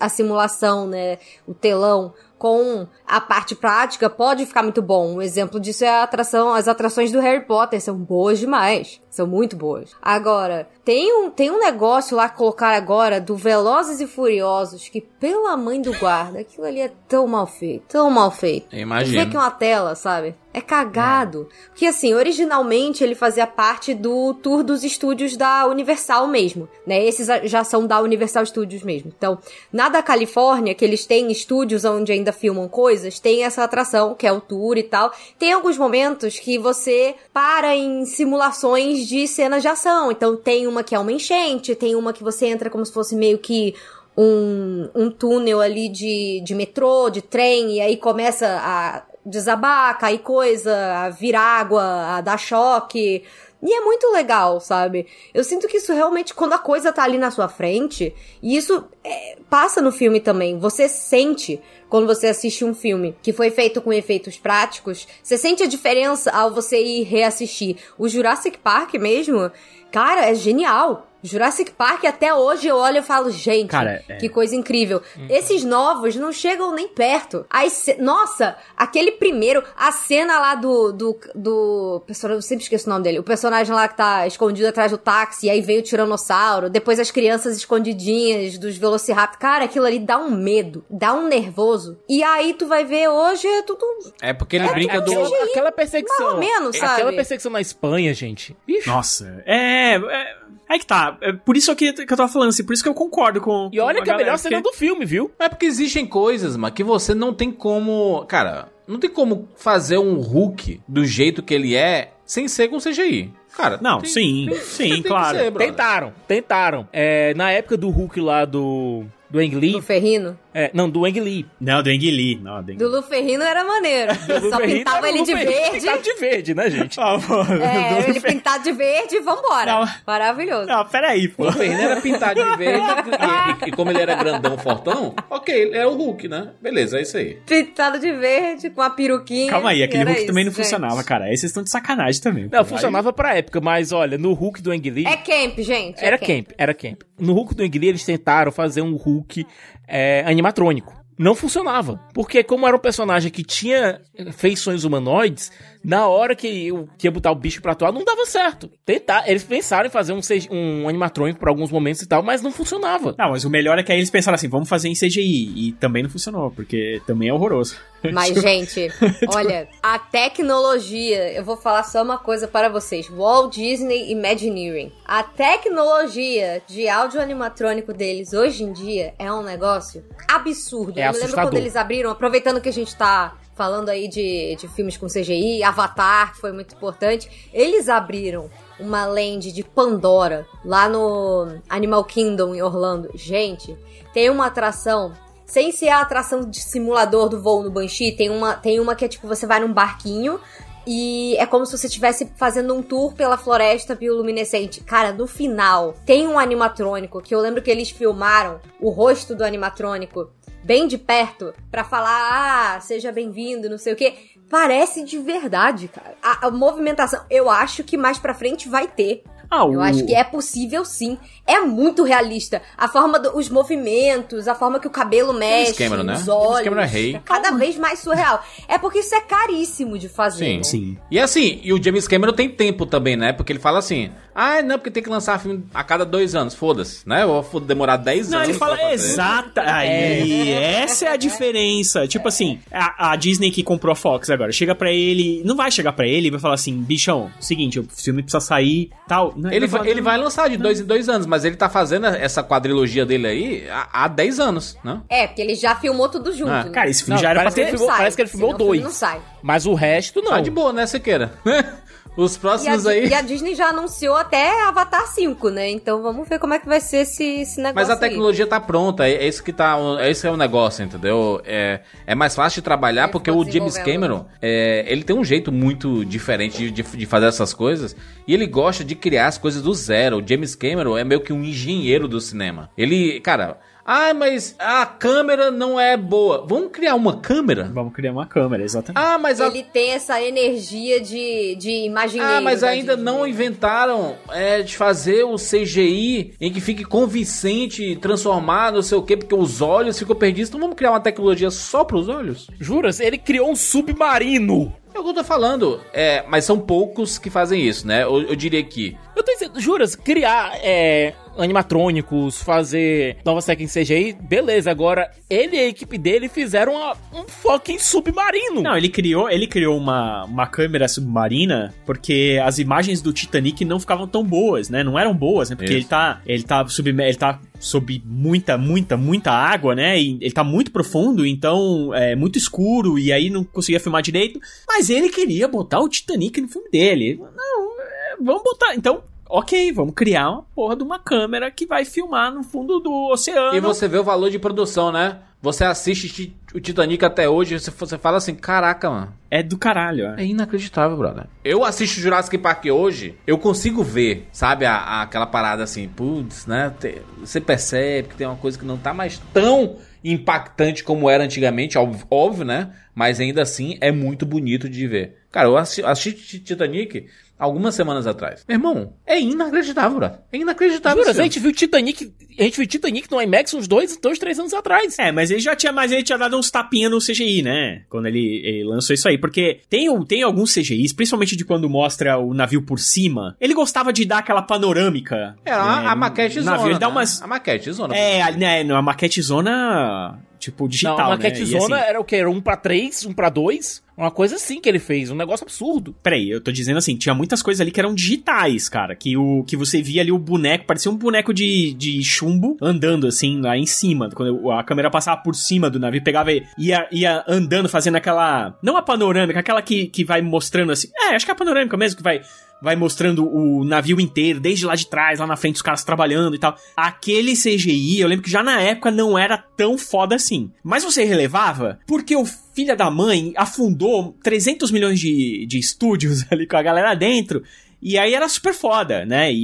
a simulação, né, o telão com a parte prática pode ficar muito bom. Um exemplo disso é a atração, as atrações do Harry Potter são boas demais, são muito boas. Agora, tem um, tem um negócio lá colocar agora do Velozes e Furiosos que pela mãe do guarda, aquilo ali é tão mal feito, tão mal feito. Eu Vê que é uma tela, sabe? É cagado. Porque assim, originalmente ele fazia parte do tour dos estúdios da Universal mesmo, né? Esses já são da Universal Studios mesmo. Então, na da Califórnia, que eles têm estúdios onde ainda filmam coisas, tem essa atração, que é o tour e tal. Tem alguns momentos que você para em simulações de cenas de ação. Então, tem uma que é uma enchente, tem uma que você entra como se fosse meio que um, um túnel ali de, de metrô, de trem, e aí começa a desabar, cair coisa, a vir água, a dar choque. E é muito legal, sabe? Eu sinto que isso realmente, quando a coisa tá ali na sua frente, e isso é, passa no filme também. Você sente, quando você assiste um filme que foi feito com efeitos práticos, você sente a diferença ao você ir reassistir. O Jurassic Park mesmo, cara, é genial. Jurassic Park, até hoje eu olho e falo, gente, Cara, é. que coisa incrível. Esses novos não chegam nem perto. Aí, ce- nossa, aquele primeiro, a cena lá do, do, do personagem, eu sempre esqueço o nome dele, o personagem lá que tá escondido atrás do táxi, e aí veio o tiranossauro, depois as crianças escondidinhas dos Velociraptor. Cara, aquilo ali dá um medo, dá um nervoso. E aí tu vai ver hoje é tudo É porque ele brinca do. Aquela, aquela perseguição. mais ou menos, sabe? Aquela perseguição na Espanha, gente. Bicho. Nossa, é. É, é que tá. É por isso que, que eu tava falando, assim, por isso que eu concordo com. E olha com que é a melhor cena porque- do filme, viu? É porque existem coisas, mano, que você não tem como. Cara, não tem como fazer um Hulk do jeito que ele é sem ser com CGI. Cara, Não, tem- sim, tem- sim, tem que claro. ser. Tentaram, tentaram. É, na época do Hulk lá do. Do Ang Lee. do Ferrino. É, não, do Ang Lee. Não, do Ang Lee. Não, do Ang Do Lu Ferrino era maneiro. Só pintava ele de verde. Pintava de verde, né, gente? Ah, mano, É, do ele pintado de verde e vambora. Não. Maravilhoso. Não, peraí, pô. O Ferreira era pintado de verde e, e- e como ele era grandão, fortão, ok, ele é o Hulk, né? Beleza, é isso aí. Pintado de verde, com a peruquinha. Calma aí, aquele Era Hulk isso, também não gente. funcionava, cara. Aí vocês estão de sacanagem também. Não, pô. funcionava pra época, mas olha, no Hulk do Ang Lee. É camp, gente. é Era camp, era camp. No Hulk do Ang Lee, eles tentaram fazer um Hulk é, animatrônico. Não funcionava. Porque como era um personagem que tinha feições humanoides, na hora que eu que ia botar o bicho pra atuar, não dava certo. Tentar, eles pensaram em fazer um, CG um animatrônico por alguns momentos e tal, mas não funcionava. Não, mas o melhor é que aí eles pensaram assim, vamos fazer em CGI. E também não funcionou, porque também é horroroso. Mas, gente, olha, a tecnologia, eu vou falar só uma coisa para vocês. Walt Disney Imagineering. A tecnologia de áudio animatrônico deles hoje em dia é um negócio absurdo. É eu me lembro quando eles abriram, aproveitando que a gente tá falando aí de, de filmes com CGI, Avatar, que foi muito importante, eles abriram uma land de Pandora lá no Animal Kingdom em Orlando. Gente, tem uma atração sem ser a atração de simulador do voo no Banshee, tem uma, tem uma que é tipo, você vai num barquinho e é como se você estivesse fazendo um tour pela floresta bioluminescente. Cara, no final, tem um animatrônico que eu lembro que eles filmaram o rosto do animatrônico bem de perto pra falar, ah, seja bem-vindo, não sei o quê. Parece de verdade, cara. A, a movimentação, eu acho que mais pra frente vai ter. Ah, o... Eu acho que é possível sim. É muito realista. A forma dos movimentos, a forma que o cabelo mexe, Cameron, né? os James olhos. Cameron é rei. É cada vez mais surreal. É porque isso é caríssimo de fazer. Sim. né? Sim. E assim, e o James Cameron tem tempo também, né? Porque ele fala assim: ah, não, porque tem que lançar filme a cada dois anos, foda-se, né? Eu vou demorar 10 Não, anos. ele fala exata. Aí, essa é a diferença. Tipo assim, a, a Disney que comprou a Fox agora, chega pra ele. Não vai chegar pra ele e vai falar assim: bichão, seguinte, o filme precisa sair tal. Não, Ele vai, falar, ele vai lançar de dois em dois anos, mas ele tá fazendo essa quadrilogia dele aí há, há 10 anos, né? É, porque ele já filmou tudo junto. Ah, né? Cara, esse filme Não, já era pra ter. filmou- sai, parece que ele filmou dois. Não sai. Mas o resto não. Tá de boa, né, Sequeira? Os E a, próximos aí. e a Disney já anunciou até Avatar 5, né? Então vamos ver como é que vai ser esse, esse negócio Mas a aí. tecnologia tá pronta, é, é isso que tá. É esse é o negócio, entendeu? É, é mais fácil de trabalhar Eles porque o James. Cameron, é, ele tem um jeito muito diferente de, de, de fazer essas coisas e ele gosta de criar as coisas do zero. O James Cameron é meio que um engenheiro do cinema. Ele, cara. Ah, mas a câmera não é boa. Vamos criar uma câmera? Vamos criar uma câmera, exatamente. Ah, mas a Ele tem essa energia de, de imagineiro. Ah, mas da ainda não inventaram é, de fazer o CGI em que fique convincente, transformar, não sei o quê, porque os olhos ficam perdidos. Então vamos criar uma tecnologia só para os olhos? Juras? Ele criou um submarino. É o que eu tô falando. É, mas são poucos que fazem isso, né? Eu, eu diria que. Eu tô dizendo, juras, criar é, animatrônicos, fazer novas técnicas CGI, beleza. Agora, ele e a equipe dele fizeram uma- um fucking submarino. Não, ele criou, ele criou uma, uma câmera submarina porque as imagens do Titanic não ficavam tão boas, né? Não eram boas, né? Porque Isso. ele tá, ele tá submer, ele tá sob muita, muita, muita água, né? E ele tá muito profundo, então é muito escuro e aí não conseguia filmar direito. Mas ele queria botar o Titanic no filme dele. Não, é, vamos botar. Então, ok, vamos criar uma porra de uma câmera que vai filmar no fundo do oceano. E você vê o valor de produção, né? Você assiste o Titanic até hoje, você, você fala assim: caraca, mano. É do caralho, é. É inacreditável, brother. Eu assisto Jurassic Park hoje, eu consigo ver, sabe, a, a- aquela parada assim, putz, né? te- você percebe que tem uma coisa que não tá mais tão impactante como era antigamente, óbvio, óbvio, né? mas ainda assim é muito bonito de ver. Cara, eu assisti, assisti Titanic algumas semanas atrás. Meu irmão, é inacreditável, bro. É inacreditável. Jura, a gente viu Titanic, a gente viu Titanic no IMAX uns dois, dois, três anos atrás. É, mas ele já tinha, mas ele tinha dado uns tapinha no CGI, né? Quando ele, ele lançou isso aí. Porque tem, tem alguns CGIs, principalmente de quando mostra o navio por cima. Ele gostava de dar aquela panorâmica. É, a, né, a maquete no zona. navio. Ele dá né? umas. A maquete zona. É, a- né, a maquete zona. Tipo, digital. Não, a né? maquete E zona assim, era o quê? Era um pra três, um pra dois? Uma coisa assim que ele fez, um negócio absurdo. Peraí, eu tô dizendo assim, tinha muitas coisas ali que eram digitais, cara. Que o que você via ali o boneco, parecia um boneco de, de chumbo andando assim lá em cima. Quando a câmera passava por cima do navio, pegava e ia, ia andando, fazendo aquela. Não a panorâmica, aquela que, que vai mostrando assim. É, acho que é a panorâmica mesmo, que vai. Vai mostrando o navio inteiro, desde lá de trás, lá na frente, os caras trabalhando e tal. Aquele CGI, eu lembro que já na época não era tão foda assim. Mas você relevava porque o filho da mãe afundou 300 milhões de, de estúdios ali com a galera dentro. E aí era super foda, né? E,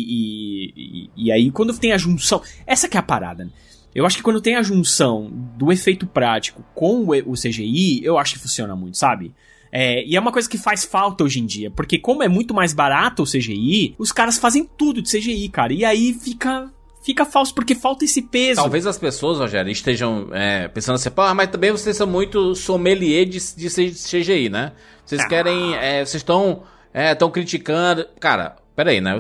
e, e- aí quando tem a junção. Essa que é a parada, né? Eu acho que quando tem a junção do efeito prático com o CGI, eu acho que funciona muito, sabe? É, e é uma coisa que faz falta hoje em dia, porque como é muito mais barato o CGI, os caras fazem tudo de CGI, cara. E aí fica fica falso porque falta esse peso. Talvez as pessoas, Rogério, estejam é, pensando assim, mas também vocês são muito sommelier de, de CGI, né? Vocês Ah. querem. é, vocês estão é, tão criticando. Cara, peraí, né?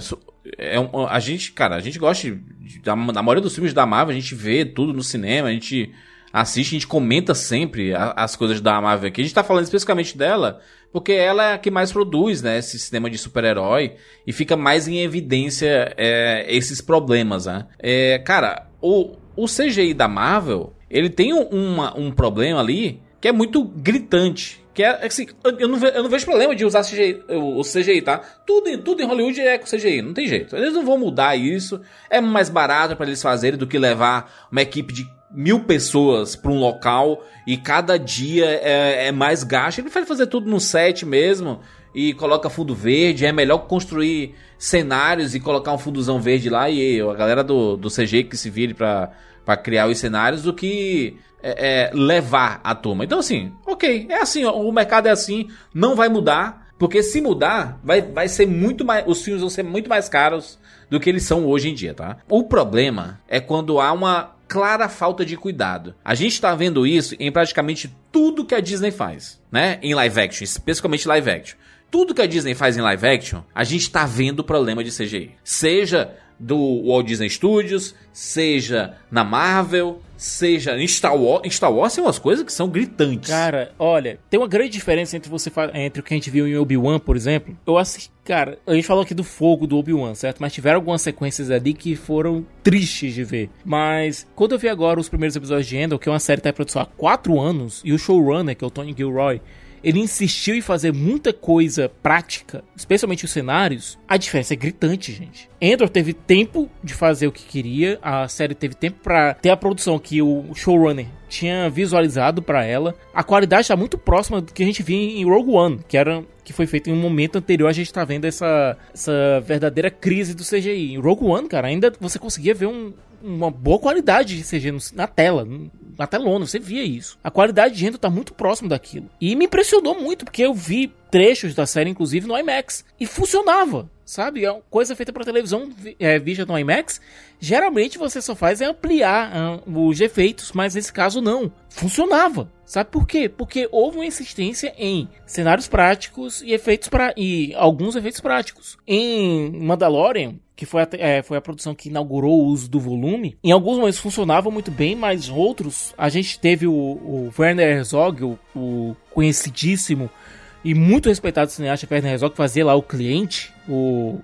É um- a gente, cara, a gente gosta de, da, da maioria dos filmes da Marvel, a gente vê tudo no cinema, a gente assiste, a gente comenta sempre as coisas da Marvel aqui. A gente tá falando especificamente dela porque ela é a que mais produz, né, esse cinema de super-herói e fica mais em evidência é, esses problemas, né? É, cara, o, o CGI da Marvel, ele tem um, uma- um problema ali que é muito gritante. Que é assim, eu não, ve- eu não vejo problema de usar CGI, o, CGI, tá? Tudo, tudo em Hollywood é com CGI, não tem jeito. Eles não vão mudar isso. É mais barato pra eles fazerem do que levar uma equipe de mil pessoas pra um local e cada dia é, é mais gasto. Ele prefere fazer tudo no set mesmo e coloca fundo verde. É melhor construir cenários e colocar um fundozão verde lá e a galera do, do CG que se vire pra, pra criar os cenários do que é, é, levar a turma. Então, assim, ok, é assim, o mercado é assim, não vai mudar, porque se mudar, vai, vai ser muito mais. Os filmes vão ser muito mais caros do que eles são hoje em dia, tá? O problema é quando há uma clara falta de cuidado. A gente tá vendo isso em praticamente tudo que a Disney faz, né? Em live action, especificamente live action. Tudo que a Disney faz em live action, a gente tá vendo problema de CGI. Seja do Walt Disney Studios, seja na Marvel, seja em Star Wars. Em Star Wars tem umas coisas que são gritantes. Cara, olha, tem uma grande diferença entre você entre o que a gente viu em Obi-Wan, por exemplo. Eu assisti, cara, a gente falou aqui do fogo do Obi-Wan, certo? Mas tiveram algumas sequências ali que foram tristes de ver. Mas quando eu vi agora os primeiros episódios de Endor, que é uma série que tá em produção há 4 anos, e o showrunner, que é o Tony Gilroy, ele insistiu em fazer muita coisa prática, especialmente os cenários, a diferença é gritante, gente. Endor teve tempo de fazer o que queria, a série teve tempo pra ter a produção que o showrunner tinha visualizado pra ela. A qualidade tá muito próxima do que a gente viu em Rogue One, que era que foi feito em um momento anterior, a gente tá vendo essa, essa verdadeira crise do CGI. Em Rogue One, cara, ainda você conseguia ver um- uma boa qualidade de CG no- na tela, na telona, você via isso. A qualidade de render tá muito próximo daquilo. E me impressionou muito, porque eu vi trechos da série, inclusive, no IMAX. E funcionava, sabe? É uma coisa feita pra televisão vi- é, vista no IMAX. Geralmente você só faz é ampliar ah, os efeitos, mas nesse caso não. Funcionava. Sabe por quê? Porque houve uma insistência em cenários práticos e efeitos pra, e alguns efeitos práticos. Em Mandalorian, que foi a, é, foi a produção que inaugurou o uso do volume, em alguns momentos funcionava muito bem, mas outros, a gente teve o, o Werner Herzog, o, o conhecidíssimo e muito respeitado cineasta Werner Herzog, fazia lá o cliente, o,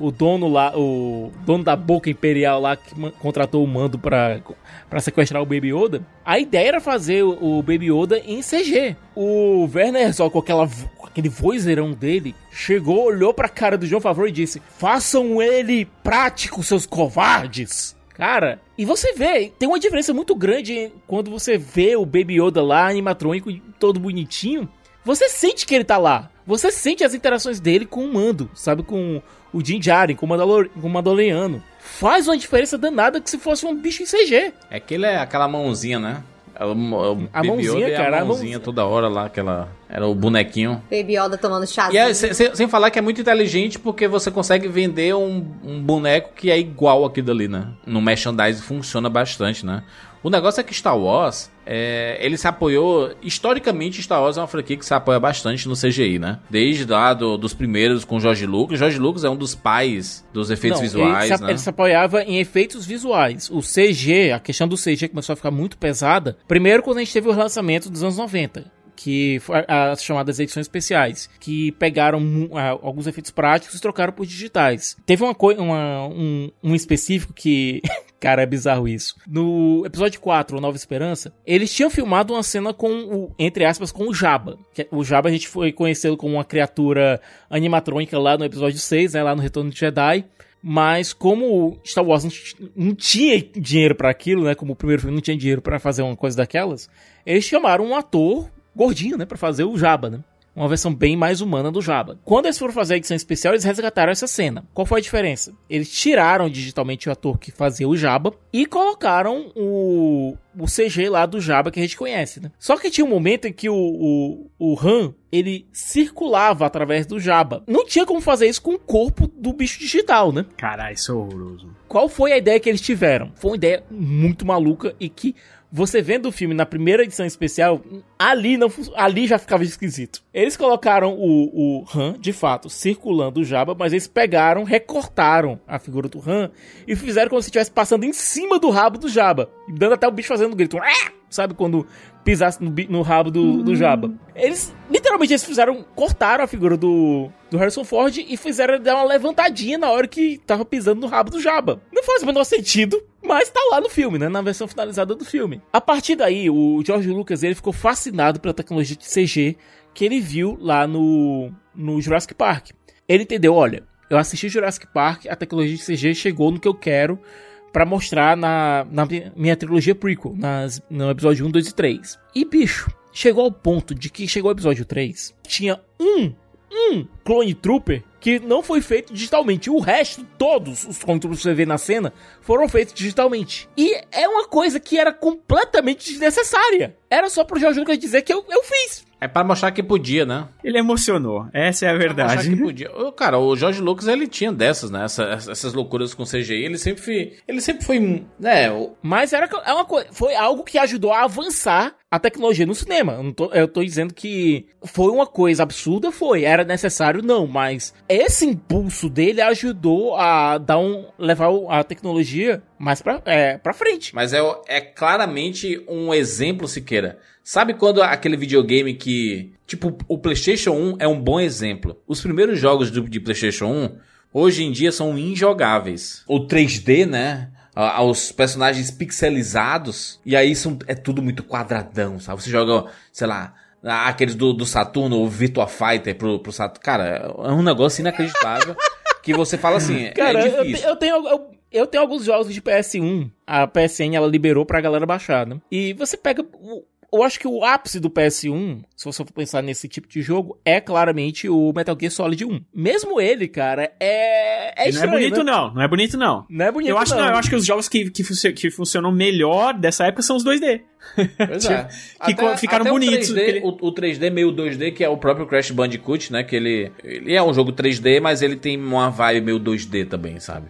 o dono lá, o dono da boca imperial lá que contratou o mando pra, pra sequestrar o Baby Yoda. A ideia era fazer o, Baby Yoda em CG. O Werner Herzog, com, aquela, com aquele vozeirão dele, chegou, olhou pra cara do João Favreau e disse: Façam ele prático, seus covardes! Cara, e você vê, tem uma diferença muito grande quando você vê o Baby Yoda lá, animatrônico, todo bonitinho. Você sente que ele tá lá. Você sente as interações dele com o Mando, sabe? Com o Din Djarin, com o, Mandalor com o Mandaloriano. Faz uma diferença danada que se fosse um bicho em CG. É que ele é aquela mãozinha, né? Ela, o A mãozinha, cara, a a mãozinha toda hora lá, aquela. Era o bonequinho. Baby Yoda tomando E chazinho. é, sem, sem- falar que é muito inteligente porque você consegue vender um, um boneco que é igual aquilo dali, né? No merchandise funciona bastante, né? O negócio é que Star Wars, é, ele se apoiou. Historicamente, Star Wars é uma franquia que se apoia bastante no CGI, né? Desde lá do- dos primeiros com George Lucas. George Lucas é um dos pais dos efeitos Não, visuais, ele se, né? ele se apoiava em efeitos visuais. O CG, a questão do CG começou a ficar muito pesada. Primeiro, quando a gente teve o relançamento dos anos 90. Que as chamadas edições especiais, que pegaram alguns efeitos práticos e trocaram por digitais. Teve uma coi- uma- um, um específico que. Cara, é bizarro isso. No episódio 4, o Nova Esperança, eles tinham filmado uma cena com o, entre aspas, com o Jabba. Que- O Jabba a gente foi conhecê-lo como uma criatura animatrônica lá no episódio 6, né, lá no Retorno de Jedi. Mas como Star Wars não, tinha dinheiro pra aquilo, né? Como o primeiro filme não tinha dinheiro pra fazer uma coisa daquelas, eles chamaram um ator gordinho, né, Pra fazer o Jabba, né? Uma versão bem mais humana do Jabba. Quando eles foram fazer a edição especial, eles resgataram essa cena. Qual foi a diferença? Eles tiraram digitalmente o ator que fazia o Jabba e colocaram o, o CG lá do Jabba que a gente conhece, né? Só que tinha um momento em que o, o, o Han, ele circulava através do Jabba. Não tinha como fazer isso com o corpo do bicho digital, né? Caralho, isso é horroroso. Qual foi a ideia que eles tiveram? Foi uma ideia muito maluca e que você vendo o filme na primeira edição especial, ali não ali já ficava esquisito. Eles colocaram o, o Han, de fato, circulando o Jabba, mas eles pegaram, recortaram a figura do Han e fizeram como se estivesse passando em cima do rabo do Jabba, e dando até o bicho fazendo um grito. Sabe quando pisasse no, no rabo do, do Jabba? Eles, literalmente, eles fizeram, cortaram a figura do, do Harrison Ford e fizeram dar uma levantadinha na hora que tava pisando no rabo do Jabba. Não faz o menor sentido, mas tá lá no filme, né? Na versão finalizada do filme. A partir daí, o George Lucas ele ficou fascinado pela tecnologia de CG que ele viu lá no, no Jurassic Park. Ele entendeu, olha, eu assisti Jurassic Park, a tecnologia de CG chegou no que eu quero pra mostrar na, na minha- minha trilogia prequel, nas, no episódio 1, 2 e 3. E, bicho, chegou ao ponto de que chegou o episódio 3, tinha um, um Clone Trooper que não foi feito digitalmente. O resto, todos os Clone Troopers que você vê na cena, foram feitos digitalmente. E é uma coisa que era completamente desnecessária. Era só pro George Lucas dizer que eu, eu fiz. É pra mostrar que podia, né? Ele emocionou, essa é a Pra mostrar verdade. que podia. Cara, o Jorge Lucas, ele tinha dessas, né? Essa- essas loucuras com CGI. Ele sempre foi... Ele sempre foi... Né? o- Mas era é uma coisa, foi algo que ajudou a avançar a tecnologia no cinema. Eu, não tô, eu tô dizendo que foi uma coisa absurda, foi. Era necessário, não. Mas esse impulso dele ajudou a dar um. levar a tecnologia mais pra, é, pra frente. Mas é, é claramente um exemplo, Siqueira. Sabe quando aquele videogame que... Tipo, o PlayStation 1 é um bom exemplo. Os primeiros jogos do, de PlayStation 1, hoje em dia, são injogáveis. O 3D, né? Aos personagens pixelizados. E aí são, é tudo muito quadradão, sabe? Você joga, sei lá... Aqueles do, do Saturno, o Virtua Fighter pro, pro Saturno. Cara, é um negócio inacreditável. que você fala assim, Cara, é eu, difícil. te- eu tenho. Eu, eu tenho alguns jogos de PS1. A PSN ela liberou pra galera baixar, né? E você pega. o- Eu acho que o ápice do PS1, se você for pensar nesse tipo de jogo, é claramente o Metal Gear Solid 1. Mesmo ele, cara, é. É E não é estranho, bonito, né? não. Não é bonito, não. Não é bonito, eu acho, não. não, eu acho que os jogos que, que, funcio- que funcionam melhor dessa época são os 2D. Pois é. que co- ficaram até bonitos, O 3D, aquele- o, o 3D meio 2D, que é o próprio Crash Bandicoot, né? Que ele, ele é um jogo 3D, mas ele tem uma vibe meio 2D também, sabe?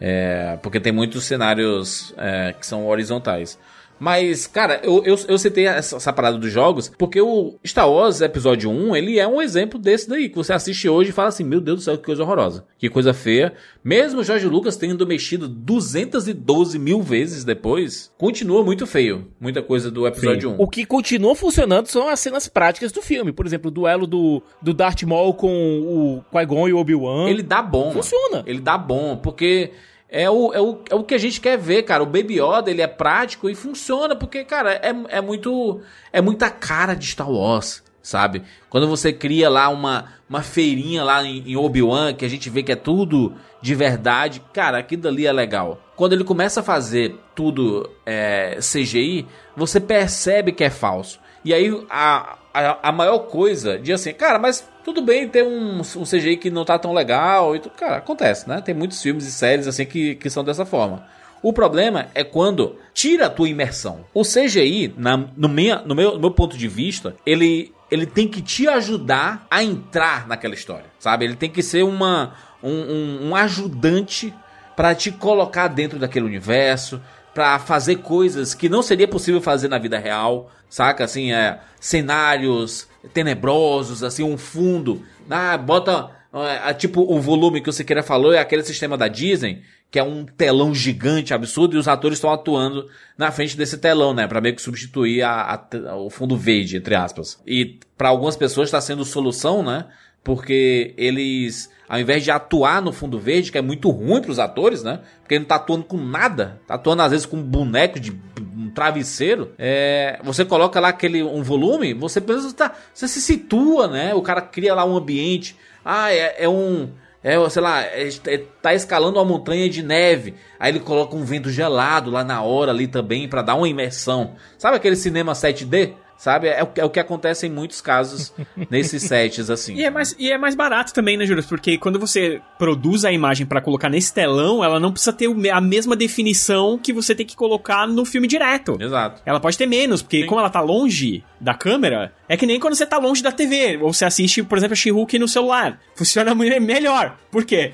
É, porque tem muitos cenários é, que são horizontais. Mas, cara, eu, eu, eu citei essa, essa parada dos jogos, porque o Star Wars Episódio 1, ele é um exemplo desse daí, que você assiste hoje e fala assim, meu Deus do céu, que coisa horrorosa, que coisa feia. Mesmo o Jorge Lucas tendo mexido 212 mil vezes depois, continua muito feio, muita coisa do Episódio 1. O que continua funcionando são as cenas práticas do filme. Por exemplo, o duelo do, do Darth Maul com o Qui-Gon e o Obi-Wan. Ele dá bom. Funciona. Ele dá bom, porque é o, é, o, é o que a gente quer ver, cara. O Baby Yoda, ele é prático e funciona, porque, cara, é, é muito. É muita cara de Star Wars, sabe? Quando você cria lá uma, uma feirinha lá em, em Obi-Wan, que a gente vê que é tudo de verdade, cara, aquilo dali é legal. Quando ele começa a fazer tudo é, CGI, você percebe que é falso. E aí a, a, a maior coisa de assim, cara, mas tudo bem ter um, um CGI que não tá tão legal. E tu, cara, acontece, né? Tem muitos filmes e séries assim que, que são dessa forma. O problema é quando tira a tua imersão. O CGI, na, no, minha, no, meu, no meu ponto de vista, ele, ele tem que te ajudar a entrar naquela história, sabe? Ele tem que ser uma, um, um, um ajudante para te colocar dentro daquele universo, para fazer coisas que não seria possível fazer na vida real, saca? Assim, é, cenários tenebrosos, assim, um fundo. Ah, bota. É, tipo, o volume que você queira falou é aquele sistema da Disney, que é um telão gigante, absurdo, e os atores estão atuando na frente desse telão, né? Pra meio que substituir a, a, o fundo verde, entre aspas. E para algumas pessoas está sendo solução, né? Porque eles ao invés de atuar no fundo verde, que é muito ruim para os atores, né? Porque ele não tá atuando com nada, tá atuando às vezes com um boneco de um travesseiro. É, você coloca lá aquele um volume, você precisa tá, você se situa, né? O cara cria lá um ambiente. Ah, é, é um é, sei lá, é, é, tá escalando uma montanha de neve. Aí ele coloca um vento gelado lá na hora ali também para dar uma imersão. Sabe aquele cinema 7D? Sabe? É o, é o que acontece em muitos casos nesses sets, assim. E é, mais, e é mais barato também, né, Júlio? Porque quando você produz a imagem para colocar nesse telão, ela não precisa ter a mesma definição que você tem que colocar no filme direto. Exato. Ela pode ter menos, porque Sim. como ela tá longe da câmera, é que nem quando você tá longe da TV, ou você assiste, por exemplo, a She-Hulk no celular. Funciona melhor. Por quê?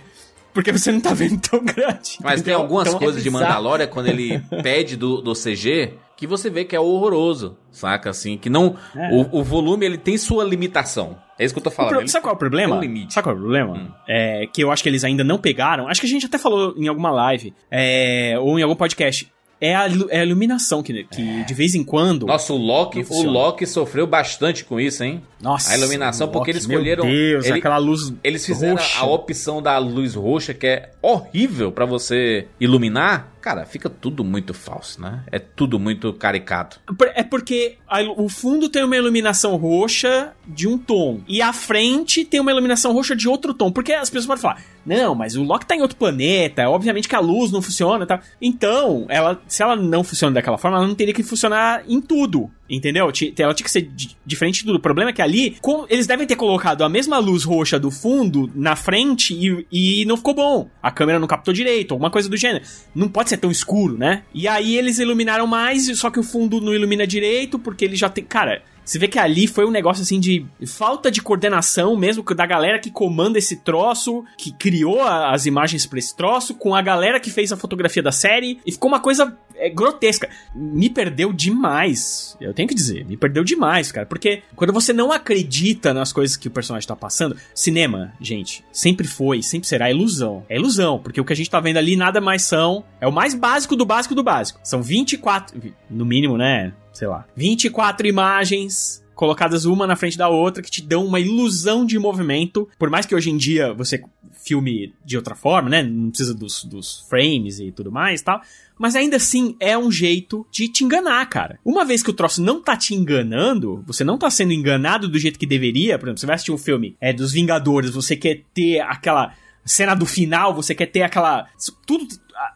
Porque você não tá vendo tão grande. Mas entendeu? tem algumas então, coisas é de Mandalorian, quando ele pede do, do CG, que você vê que é horroroso, saca? Assim, que não. É. O, o, volume ele tem sua limitação. É isso que eu tô falando. Pro, sabe qual é o problema? Um limite. Sabe qual é o problema? Hum. É, que eu acho que eles ainda não pegaram. Acho que a gente até falou em alguma live é, ou em algum podcast é a, é a iluminação que, que é. de vez em quando. Nossa, o Loki, o Loki sofreu bastante com isso, hein? Nossa. A iluminação, Loki, porque eles escolheram. Meu Deus, ele, aquela luz. Eles fizeram roxa. a opção da luz roxa, que é horrível para você iluminar. Cara, fica tudo muito falso, né? É tudo muito caricato. É porque a, o fundo tem uma iluminação roxa de um tom. E a frente tem uma iluminação roxa de outro tom. Porque as pessoas podem falar: não, mas o Loki tá em outro planeta. Obviamente que a luz não funciona tá? Então, ela, se ela não funciona daquela forma, ela não teria que funcionar em tudo. Entendeu? Ela tinha que ser diferente de tudo. O problema é que ali, eles devem ter colocado a mesma luz roxa do fundo na frente e, e não ficou bom. A câmera não captou direito, alguma coisa do gênero. Não pode ser tão escuro, né? E aí eles iluminaram mais, só que o fundo não ilumina direito, porque ele já tem. Cara, você vê que ali foi um negócio assim de falta de coordenação mesmo da galera que comanda esse troço, que criou a, as imagens pra esse troço, com a galera que fez a fotografia da série. E ficou uma coisa é, grotesca. Me perdeu demais. Eu tenho que dizer, me perdeu demais, cara. Porque quando você não acredita nas coisas que o personagem tá passando, cinema, gente, sempre foi, sempre será ilusão. É ilusão, porque o que a gente tá vendo ali nada mais são. É o mais básico do básico do básico. São 24, no mínimo, né? Sei lá, 24 imagens colocadas uma na frente da outra que te dão uma ilusão de movimento. Por mais que hoje em dia você filme de outra forma, né? Não precisa dos, dos frames e tudo mais tal. Mas ainda assim é um jeito de te enganar, cara. Uma vez que o troço não tá te enganando, você não tá sendo enganado do jeito que deveria. Por exemplo, você vai assistir um filme é, dos Vingadores, você quer ter aquela cena do final, você quer ter aquela. Tudo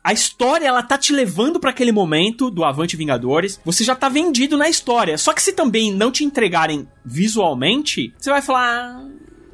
a história ela tá te levando para aquele momento do Avante Vingadores. Você já tá vendido na história. Só que se também não te entregarem visualmente, você vai falar, ah,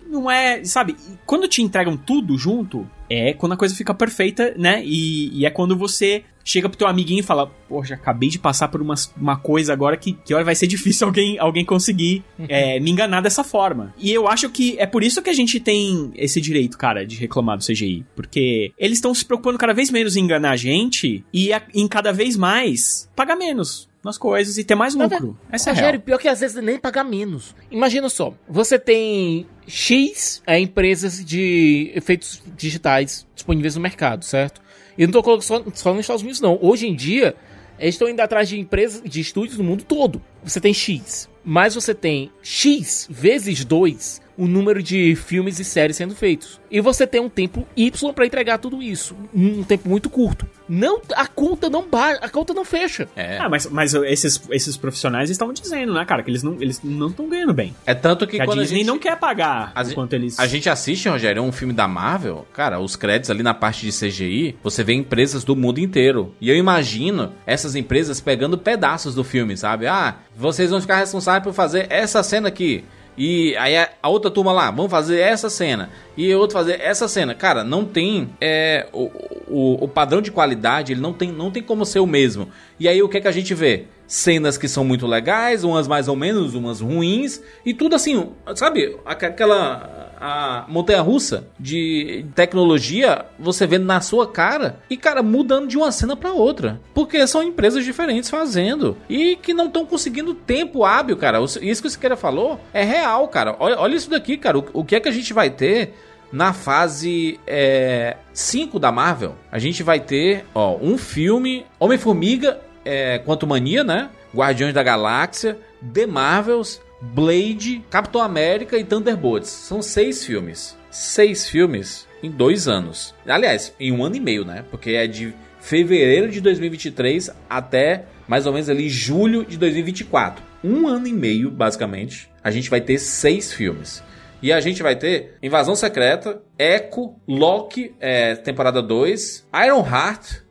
não é, sabe? Quando te entregam tudo junto, é quando a coisa fica perfeita, né? E, e é quando você chega pro teu amiguinho e fala: Poxa, acabei de passar por uma, uma coisa agora que, que vai ser difícil alguém, alguém conseguir uhum. é, me enganar dessa forma. E eu acho que é por isso que a gente tem esse direito, cara, de reclamar do CGI. Porque eles estão se preocupando cada vez menos em enganar a gente e a, em cada vez mais pagar menos nas coisas e ter mais lucro. Essa é Rogério, pior que às vezes nem pagar menos. Imagina só, você tem X é, empresas de efeitos digitais disponíveis no mercado, certo? E não tô colocando só, só nos Estados Unidos, não. Hoje em dia, eles estão indo atrás de empresas, de estúdios no mundo todo. Você tem X, mas você tem X vezes 2 o número de filmes e séries sendo feitos. E você tem um tempo Y para entregar tudo isso. Um tempo muito curto. Não, a conta não baixa, a conta não fecha. É. Ah, mas, mas esses, esses profissionais estavam dizendo, né, cara, que eles não eles não estão ganhando bem. É tanto que, que a Disney a gente, não quer pagar a enquanto eles A gente assiste, Rogério, um filme da Marvel, cara, os créditos ali na parte de CGI, você vê empresas do mundo inteiro. E eu imagino essas empresas pegando pedaços do filme, sabe? Ah, vocês vão ficar responsáveis por fazer essa cena aqui. E aí a, outra turma lá, vamos fazer essa cena. E outro fazer essa cena. Cara, não tem. É, o, o, o padrão de qualidade, ele não tem, não tem como ser o mesmo. E aí o que é que a gente vê? Cenas que são muito legais, umas mais ou menos, umas ruins, e tudo assim, sabe? Aquela a montanha russa de tecnologia, você vendo na sua cara e cara mudando de uma cena para outra, porque são empresas diferentes fazendo e que não estão conseguindo tempo hábil, cara. Isso que o Siqueira falou é real, cara. Olha, olha isso daqui, cara. O, o que é que a gente vai ter na fase 5 é, da Marvel, a gente vai ter ó, um filme Homem-Formiga é, Quanto Mania, né? Guardiões da Galáxia, The Marvels, Blade, Capitão América e Thunderbolts. São seis filmes. Seis filmes em dois anos. Aliás, em um ano e meio, né? Porque é de fevereiro de 2023 até mais ou menos ali julho de 2024. Um ano e meio, basicamente, a gente vai ter seis filmes. E a gente vai ter Invasão Secreta, Echo, Loki, é, temporada 2, Iron Heart,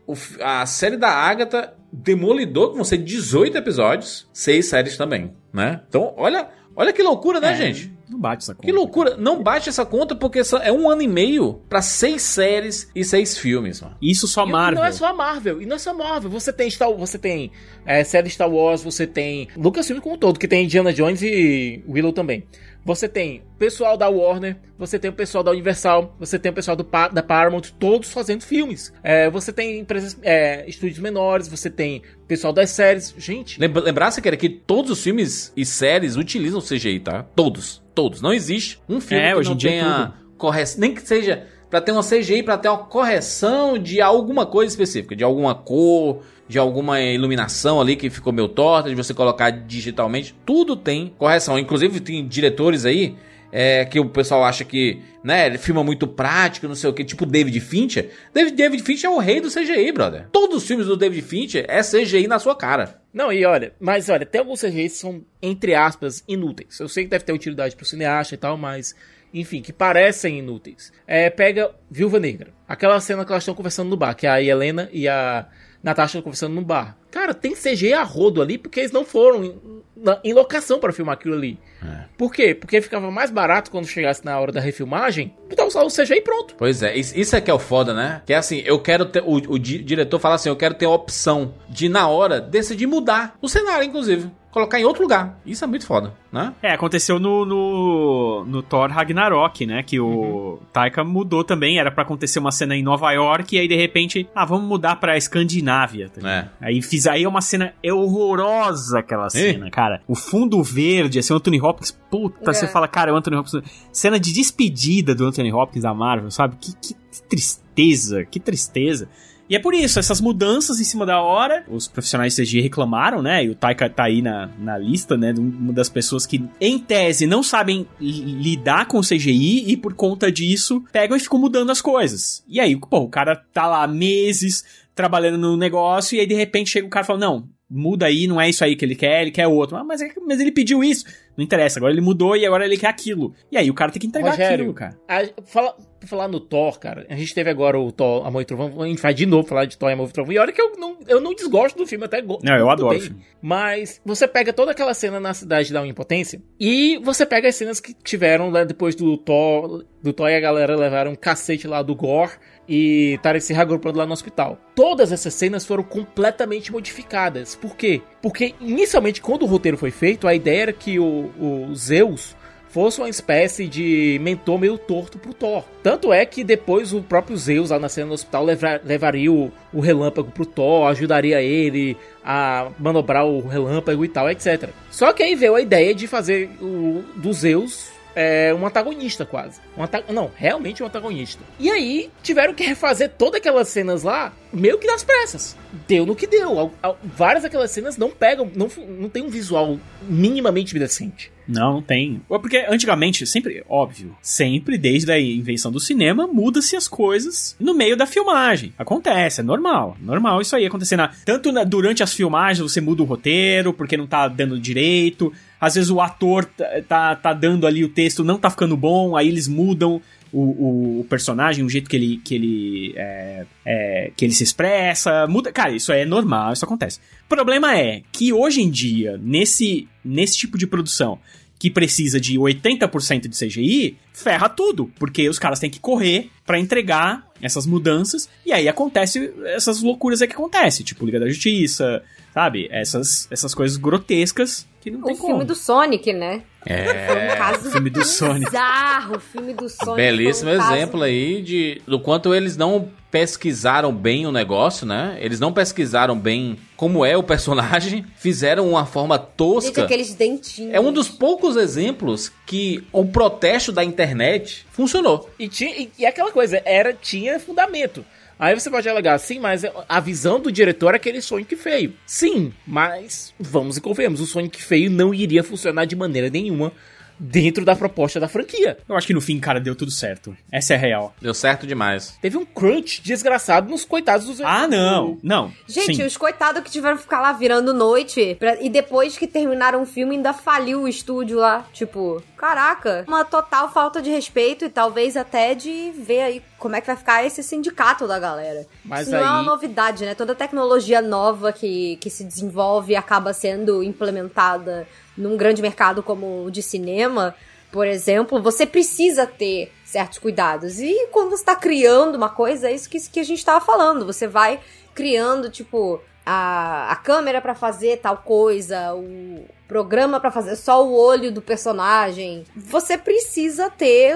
a série da Agatha Demolidor, vão ser 18 episódios, seis séries também, né? Então, olha, olha que loucura, né, é, gente? Não bate essa conta. Que loucura. Não bate essa conta porque é um ano e meio para seis séries e seis filmes, mano. Isso só Marvel. E não é só Marvel. E não é só Marvel. Você tem Star, você tem é, série Star Wars, você tem Lucasfilm como um todo, que tem Indiana Jones e Willow também. Você tem pessoal da Warner, você tem o pessoal da Universal, você tem o pessoal do pa da Paramount, todos fazendo filmes. É, você tem empresas, é, estúdios menores, você tem pessoal das séries. Gente. Lembra, lembrasse que era que todos os filmes e séries utilizam CGI, tá? Todos. Todos. Não existe um filme é, que não tenha correção. Nem que seja para ter uma CGI, para ter uma correção de alguma coisa específica, de alguma cor, de alguma iluminação ali que ficou meio torta, de você colocar digitalmente, tudo tem correção. Inclusive tem diretores aí é, que o pessoal acha que, né, ele filma muito prático, não sei o que, tipo David Fincher. David, David Fincher é o rei do CGI, brother. Todos os filmes do David Fincher é CGI na sua cara. Não, e olha, mas olha, tem alguns CGI que são, entre aspas, inúteis. Eu sei que deve ter utilidade pro cineasta e tal, mas enfim, que parecem inúteis. É, pega Viúva Negra. Aquela cena que elas estão conversando no bar, que é a Helena e a Natasha conversando no bar. Cara, tem CG a rodo ali porque eles não foram em, na, em locação para filmar aquilo ali. É. Por quê? Porque ficava mais barato quando chegasse na hora da refilmagem, botar o CG e pronto. Pois é, isso é que é o foda, né? Que é assim, eu quero ter. O, o diretor fala assim: eu quero ter a opção de, na hora, decidir mudar o cenário, inclusive colocar em outro lugar. Isso é muito foda, né? É, aconteceu no, no, no Thor Ragnarok, né? Que o uhum. Taika mudou também. Era para acontecer uma cena em Nova York e aí de repente, ah, vamos mudar pra Escandinávia. Tá é. Aí fiz aí uma cena horrorosa aquela cena, cara. O fundo verde, assim, o Anthony Hopkins, puta, é. você fala, cara, o Anthony Hopkins. Cena de despedida do Anthony Hopkins da Marvel, sabe? Que, que tristeza, que tristeza. E é por isso, essas mudanças em cima da hora, os profissionais de CGI reclamaram, né? E o Taika tá aí na, na lista, né? De uma das pessoas que, em tese, não sabem lidar com o CGI e por conta disso pegam e ficam mudando as coisas. E aí, pô, o cara tá lá meses trabalhando no negócio e aí de repente chega o cara e fala: Não, muda aí, não é isso aí que ele quer, ele quer outro. Ah, mas, é mas ele pediu isso. Não interessa, agora ele mudou e agora ele quer aquilo. E aí o cara tem que entregar Rogério, aquilo, cara. A, fala, por falar no Thor, cara, a gente teve agora o Thor, Amor e Trovão, a gente vai de novo falar de Thor, Amor e Trovão. E olha que eu não, eu não desgosto do filme, até gosto. Não, eu adoro bem. Mas você pega toda aquela cena na cidade da Impotência e você pega as cenas que tiveram né, depois do Thor, do Thor e a galera levaram um cacete lá do Gore e estarem se agrupando lá no hospital. Todas essas cenas foram completamente modificadas. Por quê? Porque inicialmente, quando o roteiro foi feito, a ideia era que o, o Zeus fosse uma espécie de mentor meio torto pro Thor. Tanto é que depois o próprio Zeus, lá na cena do hospital, levar, levaria o, o relâmpago pro Thor, ajudaria ele a manobrar o relâmpago e tal, etc. Só que aí veio a ideia de fazer o do Zeus é, um antagonista quase. Um anta não, realmente um antagonista. E aí tiveram que refazer todas aquelas cenas lá, meio que das pressas. Deu no que deu. Várias daquelas cenas não pegam, não, não tem um visual minimamente decente. Não, não tem. Porque antigamente, sempre, óbvio, sempre desde a invenção do cinema, muda-se as coisas no meio da filmagem. Acontece, é normal. Normal isso aí acontecer. Na, tanto na, durante as filmagens você muda o roteiro, porque não tá dando direito. Às vezes o ator tá, tá, tá dando ali o texto, não tá ficando bom, aí eles mudam o, o, personagem, o jeito que ele, que ele, é, é, que ele se expressa, muda. Cara, isso é normal, isso acontece. O problema é que hoje em dia, nesse, nesse tipo de produção, que precisa de 80% de CGI, ferra tudo, porque os caras têm que correr pra entregar essas mudanças e aí acontece essas loucuras aí que acontece, tipo Liga da Justiça, sabe? Essas essas coisas grotescas que não O tem filme como. do Sonic, né? Foi É. um caso filme do Sonic. bizarro. O filme do Sonic. Belíssimo um caso- exemplo aí de do quanto eles não pesquisaram bem o negócio, né? Eles não pesquisaram bem como é o personagem, fizeram uma forma Gente, tosca. aqueles dentinhos. É um dos poucos exemplos que o protesto da internet funcionou. E, tinha, e, e aquela coisa, era, tinha fundamento. Aí você pode alegar, sim, mas a visão do diretor é aquele Sonic feio. Sim, mas vamos e convenhamos, o Sonic feio não iria funcionar de maneira nenhuma dentro da proposta da franquia. Eu acho que no fim, cara, deu tudo certo. Essa é a real. Deu certo demais. Teve um crunch desgraçado nos coitados dos... Ah, não. Não. Gente, Sim. os coitados que tiveram que ficar lá virando noite pra- e depois que terminaram o filme ainda faliu o estúdio lá. Tipo, caraca, uma total falta de respeito e talvez até de ver aí como é que vai ficar esse sindicato da galera. Mas Isso não é uma aí- novidade, né? Toda tecnologia nova que, que se desenvolve e acaba sendo implementada num grande mercado como o de cinema, por exemplo, você precisa ter certos cuidados. E quando você tá criando uma coisa, é isso que, que a gente tava falando. Você vai criando, tipo, a, a câmera pra fazer tal coisa, o programa pra fazer só o olho do personagem. Você precisa ter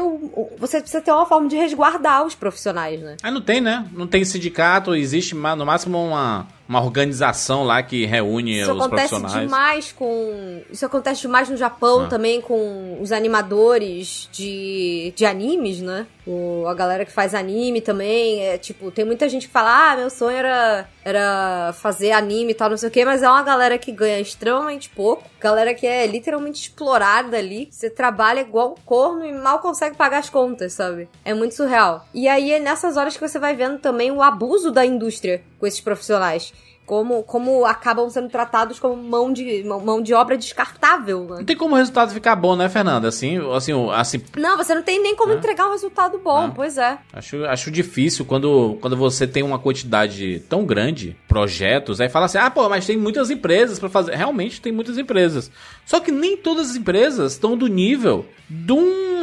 você precisa ter uma forma de resguardar os profissionais, né? Aí não tem, né? Não tem sindicato, existe no máximo uma, uma organização lá que reúne Isso os acontece profissionais. demais com. Isso acontece demais no Japão Ah. também com os animadores de, de animes, né? O, a galera que faz anime também. É, tipo, tem muita gente que fala: ah, meu sonho era, era fazer anime e tal, não sei o quê, mas é uma galera que ganha extremamente pouco. Galera que é literalmente explorada ali. Você trabalha igual um corno e mal consegue pagar as contas, sabe? É muito surreal. E aí é nessas horas que você vai vendo também o abuso da indústria com esses profissionais como, como acabam sendo tratados como mão de, mão de obra descartável, né? Não tem como o resultado ficar bom, né, Fernanda? Assim, assim, assim Não, você não tem nem como É. entregar um resultado bom, É. pois é. acho, acho difícil quando, quando você tem uma quantidade tão grande, projetos, aí fala assim, ah, pô, mas tem muitas empresas pra fazer. Realmente tem muitas empresas. Só que nem todas as empresas estão do nível de um,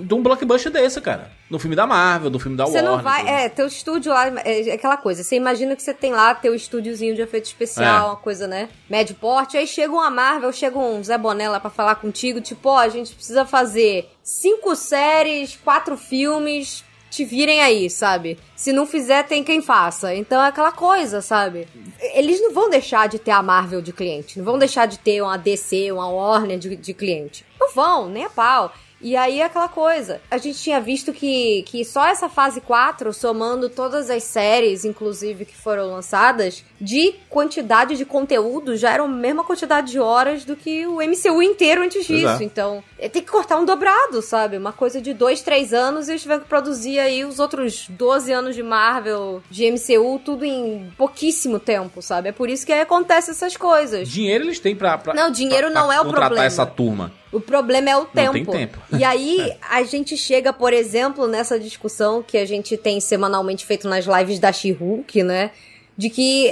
de um blockbuster desse, cara. No filme da Marvel, do filme da Você Warner. não vai. tudo. É, teu estúdio lá é aquela coisa. Você imagina que você tem lá teu estúdiozinho de efeito especial, É. uma coisa, né? Médio porte. Aí chega uma Marvel, chega um Zé Boné lá pra falar contigo, tipo, ó, a gente precisa fazer cinco séries, quatro filmes. Te virem aí, sabe? Se não fizer, tem quem faça. Então é aquela coisa, sabe? Eles não vão deixar de ter a Marvel de cliente. Não vão deixar de ter uma DC, uma Warner de, de cliente. Não vão, nem a pau. E aí é aquela coisa. A gente tinha visto que, que só essa fase 4, somando todas as séries, inclusive, que foram lançadas, de quantidade de conteúdo, já era a mesma quantidade de horas do que o MCU inteiro antes disso. é. Então, é, tem que cortar um dobrado, sabe? Uma coisa de dois, três anos e eles tiveram que produzir aí os outros 12 anos de Marvel, de MCU, tudo em pouquíssimo tempo, sabe? É por isso que aí acontece essas coisas. Dinheiro eles têm pra, pra Não, dinheiro pra- não pra é o contratar problema. essa turma. O problema é o tempo. tem tempo. E aí, a gente chega, por exemplo, nessa discussão que a gente tem semanalmente feito nas lives da She-Hulk, né? De que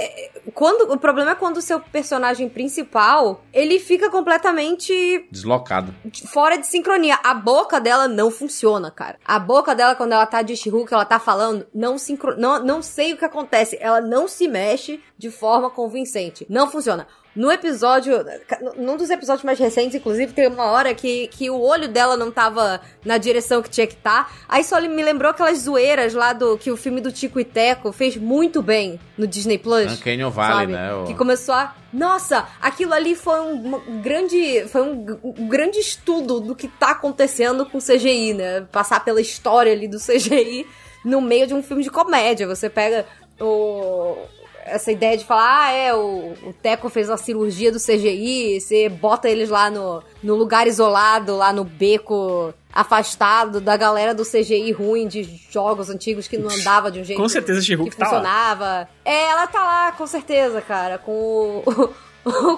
quando o problema é quando o seu personagem principal, ele fica completamente Deslocado. fora de sincronia. A boca dela não funciona, cara. A boca dela, quando ela tá de She-Hulk, ela tá falando, não, sincro... não, não sei o que acontece. Ela não se mexe de forma convincente. Não funciona. No episódio, num dos episódios mais recentes, inclusive, tem uma hora que, que o olho dela não tava na direção que tinha que estar. Aí só me lembrou aquelas zoeiras lá do que o filme do Tico e Teco fez muito bem no Disney Plus. Uncanny Valley, sabe? né? o- Que começou a. Nossa, aquilo ali foi um, grande. Foi um, um grande estudo do que tá acontecendo com CGI, né? Passar pela história ali do CGI no meio de um filme de comédia. Você pega o. Essa ideia de falar, ah, é, o, o Teco fez uma cirurgia do CGI, você bota eles lá no, no lugar isolado, lá no beco afastado da galera do CGI ruim de jogos antigos que não andava de um jeito Com certeza a que She-Hulk tá funcionava. É, ela tá lá, com certeza, cara, com o, O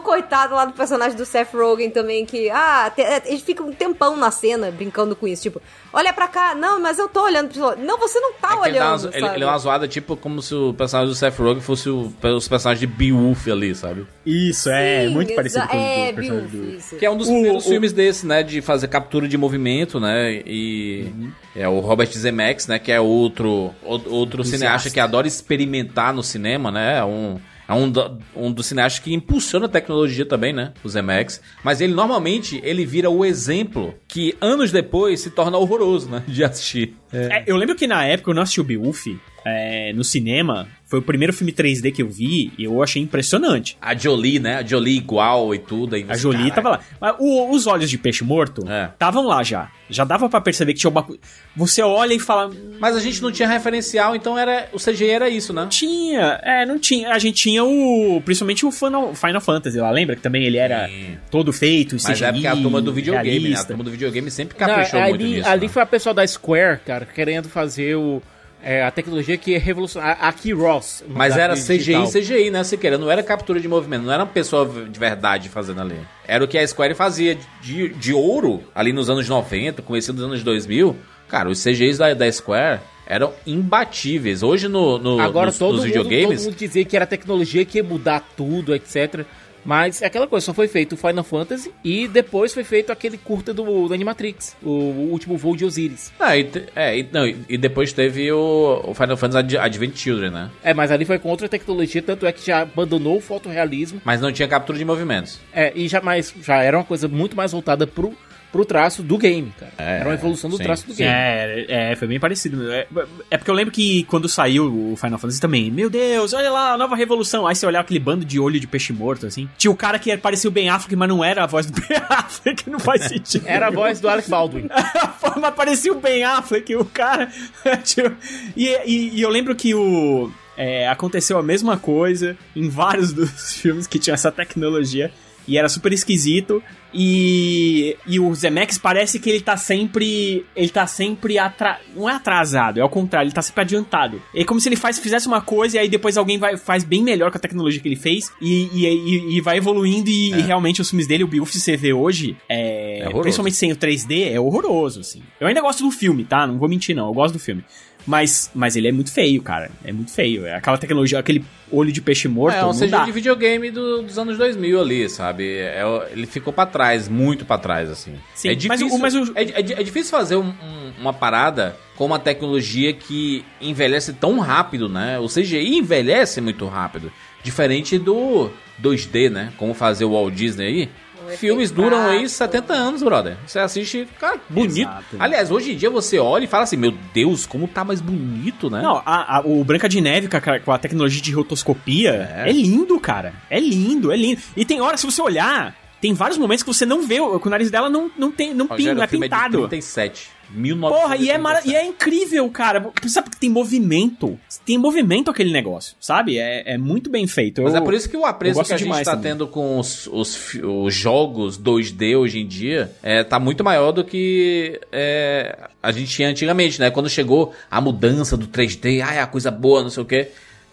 coitado lá do personagem do Seth Rogen também, que, ah, te, é, ele fica um tempão na cena brincando com isso. Tipo, olha pra cá, não, mas eu tô olhando pro Não, você não tá É ele, olhando. uma, ele, sabe? ele é uma zoada tipo como se o personagem do Seth Rogen fosse o, os personagens de Beowulf ali, sabe? Isso, é, Sim, muito parecido com é, o personagem Beowulf, do... isso. Que é um dos O- primeiros o- filmes desse, né? De fazer captura de movimento, né? E é o Robert Zemeckis, né? Que é outro, o- outro cineasta que adora experimentar no cinema, né? É um, é um, da- um dos cineastas que impulsiona a tecnologia também, né? O Zemeckis. Mas ele normalmente ele vira o exemplo que anos depois se torna horroroso, né? De assistir. É, eu lembro que na época eu não assisti o Beowulf é, no cinema. Foi o primeiro filme 3D que eu vi e eu achei impressionante. A Jolie, né? A Jolie igual e tudo. Aí A Jolie tava lá. Mas o- os olhos de peixe morto É. estavam lá já. Já dava pra perceber que tinha uma coisa. Você olha e fala. Mas a gente não tinha referencial, então era o CGI era isso, né? Tinha, é, não tinha. A gente tinha o. Principalmente o Final, Final Fantasy lá, lembra? Que também ele era Sim. todo feito, Mas CGI, é porque a turma do videogame, né? A turma do videogame sempre Não, caprichou muito ali, nisso. ali né? foi a pessoa da Square, cara, querendo fazer o, é, a tecnologia que é revolucionária. A Key Ross. Mas era crise CGI. CGI, né? Se queira, não era captura de movimento, não era uma pessoa de verdade fazendo ali. Era o que a Square fazia de, de ouro ali nos anos 90, começo dos anos 2000. Cara, os CGIs da, da Square eram imbatíveis. Hoje no, no- Agora nos, todo, nos mundo, todo videogames, mundo dizia que era tecnologia que ia mudar tudo, etc. Mas é aquela coisa, só foi feito o Final Fantasy e depois foi feito aquele curta do, do Animatrix, o, o último voo de Osiris. Ah, e, é, e, não, e depois teve o, o Final Fantasy Ad- Advent Children, né? É, mas ali foi com outra tecnologia, tanto é que já abandonou o fotorrealismo. Mas não tinha captura de movimentos. É, e já, mais, já era uma coisa muito mais voltada pro, pro traço do game, cara. É, era uma evolução do sim, traço do sim. game. É, é, foi bem parecido. É, é porque eu lembro que quando saiu o Final Fantasy também, meu Deus, olha lá, a nova revolução. Aí você olhava aquele bando de olho de peixe morto, assim. Tinha o cara que parecia o Ben Affleck, mas não era a voz do Ben Affleck, não faz sentido. Era a voz do Alec Baldwin. a forma parecia o Ben Affleck, o cara. tipo, e, e- e eu lembro que o. é, aconteceu a mesma coisa em vários dos filmes que tinham essa tecnologia. E era super esquisito. E, e o Zemeckis parece que ele tá sempre. Ele tá sempre atra, Não é atrasado, é ao contrário, ele tá sempre adiantado. É como se ele faz, fizesse uma coisa e aí depois alguém vai, faz bem melhor com a tecnologia que ele fez. E, e, e- e vai evoluindo. E, e realmente os filmes dele, o Beowulf, você vê hoje. É, É principalmente sem o 3D, é horroroso, assim. Eu ainda gosto do filme, tá? Não vou mentir, não. Eu gosto do filme. Mas, mas ele é muito feio, cara. É muito feio. É aquela tecnologia, aquele olho de peixe morto. É um CGI dá. de videogame do- dos anos 2000 ali, sabe? É, ele ficou pra trás, muito pra trás, assim. Sim, é mas difícil, o- mas o- é, é é difícil fazer um- um- uma parada com uma tecnologia que envelhece tão rápido, né? O CGI envelhece muito rápido. Diferente do 2D, né? Como fazer o Walt Disney aí. Filmes duram aí prático. 70 anos, brother. Você assiste, cara, bonito. Exato. Aliás, hoje em dia você olha e fala assim: Meu Deus, como tá mais bonito, né? Não, a- a- o Branca de Neve com a, com a tecnologia de rotoscopia é. É. lindo, cara. É lindo, é lindo. E tem hora, se você olhar, tem vários momentos que você não vê, o- nariz dela não, não tem, não, pin, não é É de pintado. 37. Porra, e é, 1937. e é incrível, cara. Sabe que tem movimento. Tem movimento aquele negócio, sabe? É, é muito bem feito. Mas Eu- é por isso que o apreço que a gente tá também. tendo com os, os, os jogos 2D hoje em dia é, tá muito maior do que é, a gente tinha antigamente, né? Quando chegou a mudança do 3D, ai, a coisa boa, não sei o quê.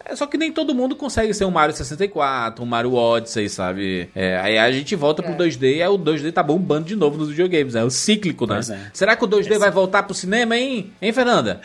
É, só que nem todo mundo consegue ser um Mario 64, um Mario Odyssey, sabe? É, aí a gente volta pro 2D e aí o 2D tá bombando de novo nos videogames, né? O cíclico, né? É. Será que o 2D vai voltar pro cinema, hein? Hein, Fernanda?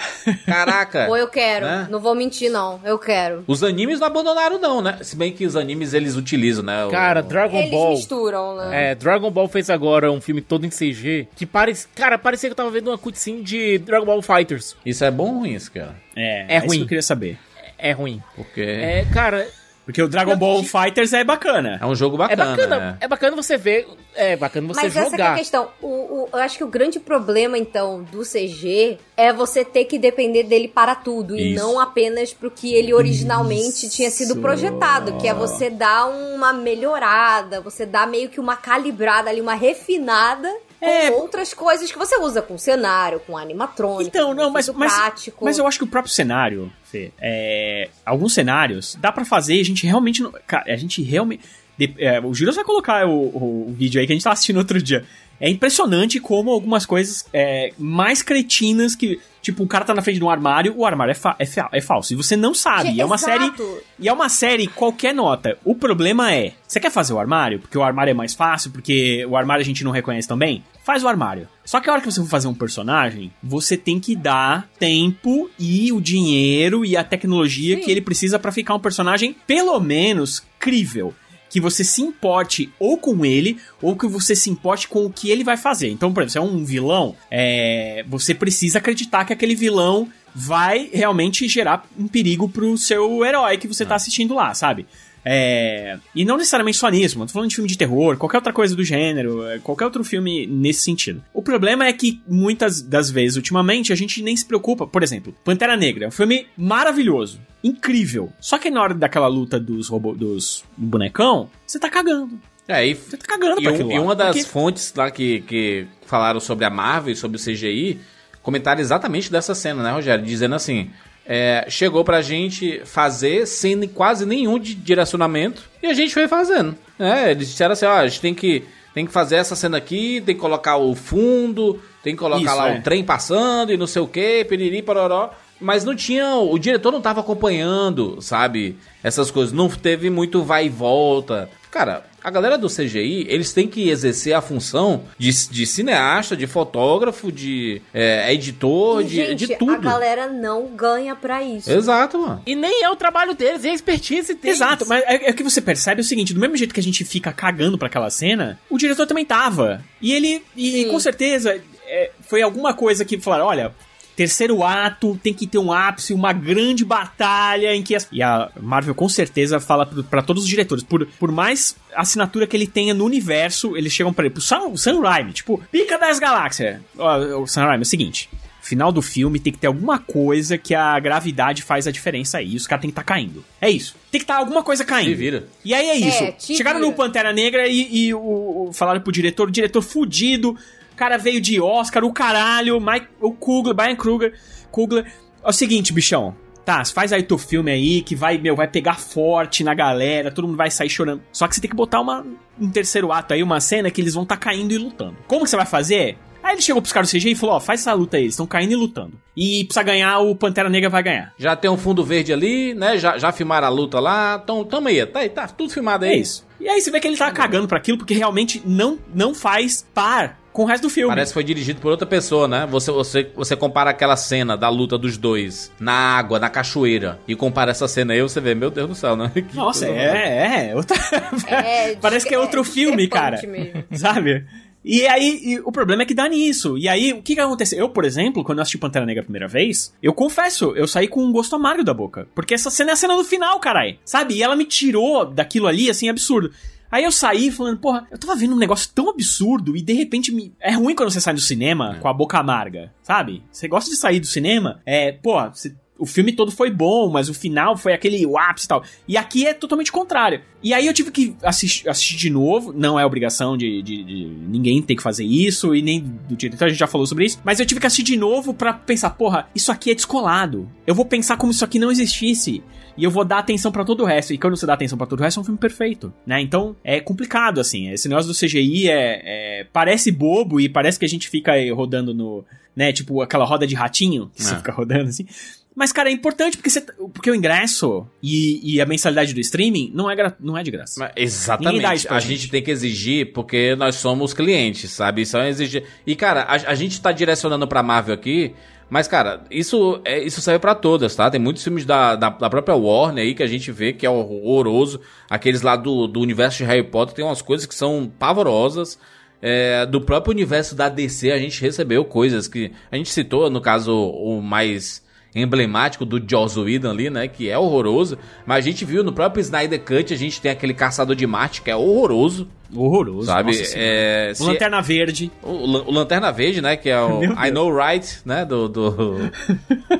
Caraca! Ou eu quero. Né? Não vou mentir, não. Eu quero. Os animes não abandonaram, não, né? Se bem que os animes eles utilizam, né? o- Cara, Dragon Eles Ball. misturam, né? É, Dragon Ball fez agora um filme todo em CG que parece. Cara, parecia que eu tava vendo uma cutscene de Dragon Ball Fighters. Isso é bom ou ruim, isso, cara? É, É isso ruim. que eu queria saber. É ruim. Porque É, cara, Porque o Dragon Ball Fighters é bacana. é um jogo é bacana. bacana. né? É bacana você ver. É bacana você Mas essa que é a jogar. questão. O, o- eu acho que o grande problema, então, do CG é você ter que depender dele para tudo. E Isso. não apenas pro que ele originalmente tinha sido projetado. Que é você dar uma melhorada, você dar meio que uma calibrada ali, uma refinada com É. outras coisas que você usa, com cenário, com animatrônico. Então, não, com mas, mas, prático. mas eu acho que o próprio cenário, Fê, é, alguns cenários dá pra fazer e a gente realmente não. Cara, a gente realmente. é, o Júlio vai colocar o, o- o vídeo aí que a gente tava assistindo outro dia. É impressionante como algumas coisas é, mais cretinas que. Tipo, o cara tá na frente de um armário, o armário é, fa é, fa é falso. E você não sabe. É uma série. E é uma série qualquer nota. O problema é, você quer fazer o armário? Porque o armário é mais fácil, porque o armário a gente não reconhece também? Faz o armário. Só que a hora que você for fazer um personagem, você tem que dar tempo e o dinheiro e a tecnologia Sim. que ele precisa pra ficar um personagem pelo menos crível. Que você se importe ou com ele, ou que você se importe com o que ele vai fazer. Então, por exemplo, se é um vilão, é, você precisa acreditar que aquele vilão vai realmente gerar um perigo pro seu herói que você tá assistindo lá, sabe? É, e não necessariamente só nisso, mano. Tô falando de filme de terror, qualquer outra coisa do gênero, é, qualquer outro filme nesse sentido. O problema é que muitas das vezes, ultimamente, a gente nem se preocupa. Por exemplo, Pantera Negra, é um filme maravilhoso, incrível. Só que na hora daquela luta dos robô, dos bonecão, você tá cagando. É, e, Você tá cagando e, pra aquilo e lá. uma das Porque- fontes lá que, que falaram sobre a Marvel e sobre o CGI comentaram exatamente dessa cena, né, Rogério? Dizendo assim: é, chegou pra gente fazer sem quase nenhum de direcionamento e a gente foi fazendo. É, eles disseram assim: ó, a gente tem que, tem que fazer essa cena aqui, tem que colocar o fundo, tem que colocar Isso, lá é. o trem passando e não sei o que, piriri, pororó. Mas não tinha. O diretor não tava acompanhando, sabe? Essas coisas. Não teve muito vai e volta. Cara, a galera do CGI, eles têm que exercer a função de, de cineasta, de fotógrafo, de é, editor, E, de, gente, de tudo. a galera não ganha pra isso. Exato, mano. E nem é o trabalho deles, é a expertise deles. Exato, mas é, é que você percebe o seguinte: do mesmo jeito que a gente fica cagando pra aquela cena, o diretor também tava. E ele, e Sim. com certeza, é, foi alguma coisa que falaram: olha. Terceiro ato tem que ter um ápice, uma grande batalha em que. As... E a Marvel com certeza fala pra todos os diretores: por, por mais assinatura que ele tenha no universo, eles chegam pra ele, pro Sam, Sam Raimi, tipo, pica das galáxias. Ó, o Sam Raimi é o seguinte: final do filme tem que ter alguma coisa que a gravidade faz a diferença aí. Os caras tem que estar caindo. É isso. Tem que estar alguma coisa caindo. Se vira. E aí é isso. É, Chegaram vira. no Pantera Negra e, e o, o- falaram pro diretor, o diretor fudido, o cara veio de Oscar, o caralho, Mike, o Kugler, Brian Kruger, Kugler. É o seguinte, bichão. Tá, faz aí teu filme aí, que vai, meu, vai pegar forte na galera, todo mundo vai sair chorando. Só que você tem que botar uma, um terceiro ato aí, uma cena que eles vão estar caindo e lutando. Como que você vai fazer? Aí ele chegou pros caras do CGI e falou, ó, faz essa luta aí, eles estão caindo e lutando. E precisa ganhar, o Pantera Negra vai ganhar. Já tem um fundo verde ali, né? Já, já filmaram a luta lá. Então, tamo aí. Tá, aí, tá tudo filmado aí. É isso. E aí você vê que ele tá cagando pra aquilo, porque realmente não, não faz par com o resto do filme. Parece que foi dirigido por outra pessoa, né? Você, você, você compara aquela cena da luta dos dois na água, na cachoeira, e compara essa cena aí, você vê, meu Deus do céu, né? Que Nossa, coisa é, é. Outra... É, Parece que é outro filme, cara. mesmo. Sabe? E aí, e o problema é que dá nisso. E aí, o que que acontece? Eu, por exemplo, quando eu assisti Pantera Negra a primeira vez, eu confesso, eu saí com um gosto amargo da boca. Porque essa cena é a cena do final, carai. Sabe? E ela me tirou daquilo ali, assim, absurdo. Aí eu saí falando, porra, eu tava vendo um negócio tão absurdo e de repente me... é ruim quando você sai do cinema com a boca amarga, sabe? Você gosta de sair do cinema, é, pô, você- o filme todo foi bom, mas o final foi aquele ápice e tal. E aqui é totalmente contrário. E aí eu tive que assistir, assistir de novo, não é obrigação de, de- de ninguém ter que fazer isso, e nem do diretor, a gente já falou sobre isso, mas eu tive que assistir de novo pra pensar, porra, isso aqui é descolado. Eu vou pensar como isso aqui não existisse. E eu vou dar atenção pra todo o resto. E quando você dá atenção pra todo o resto, é um filme perfeito, né? Então, é complicado, assim. Esse negócio do CGI é, é- parece bobo e parece que a gente fica rodando no... Né, tipo aquela roda de ratinho, que você É. fica rodando assim. Mas, cara, é importante porque, você, porque o ingresso e, e a mensalidade do streaming não é, gra- não é de graça. Mas exatamente. A gente. gente tem que exigir porque nós somos clientes, sabe? Isso é exigir. E, cara, a, a gente tá direcionando pra Marvel aqui, mas, cara, isso, é, isso serve pra todas, tá? Tem muitos filmes da, da, da própria Warner aí que a gente vê que é horroroso. Aqueles lá do, do universo de Harry Potter tem umas coisas que são pavorosas. É, do próprio universo da DC a gente recebeu coisas que a gente citou, no caso, o mais emblemático do Joss Whedon ali, né, que é horroroso, mas a gente viu no próprio Snyder Cut, a gente tem aquele Caçador de Marte que é horroroso, Horroroso. sabe? É, O se- Lanterna Verde. o, o Lanterna Verde, né, que é o I. Know Right, né, do do,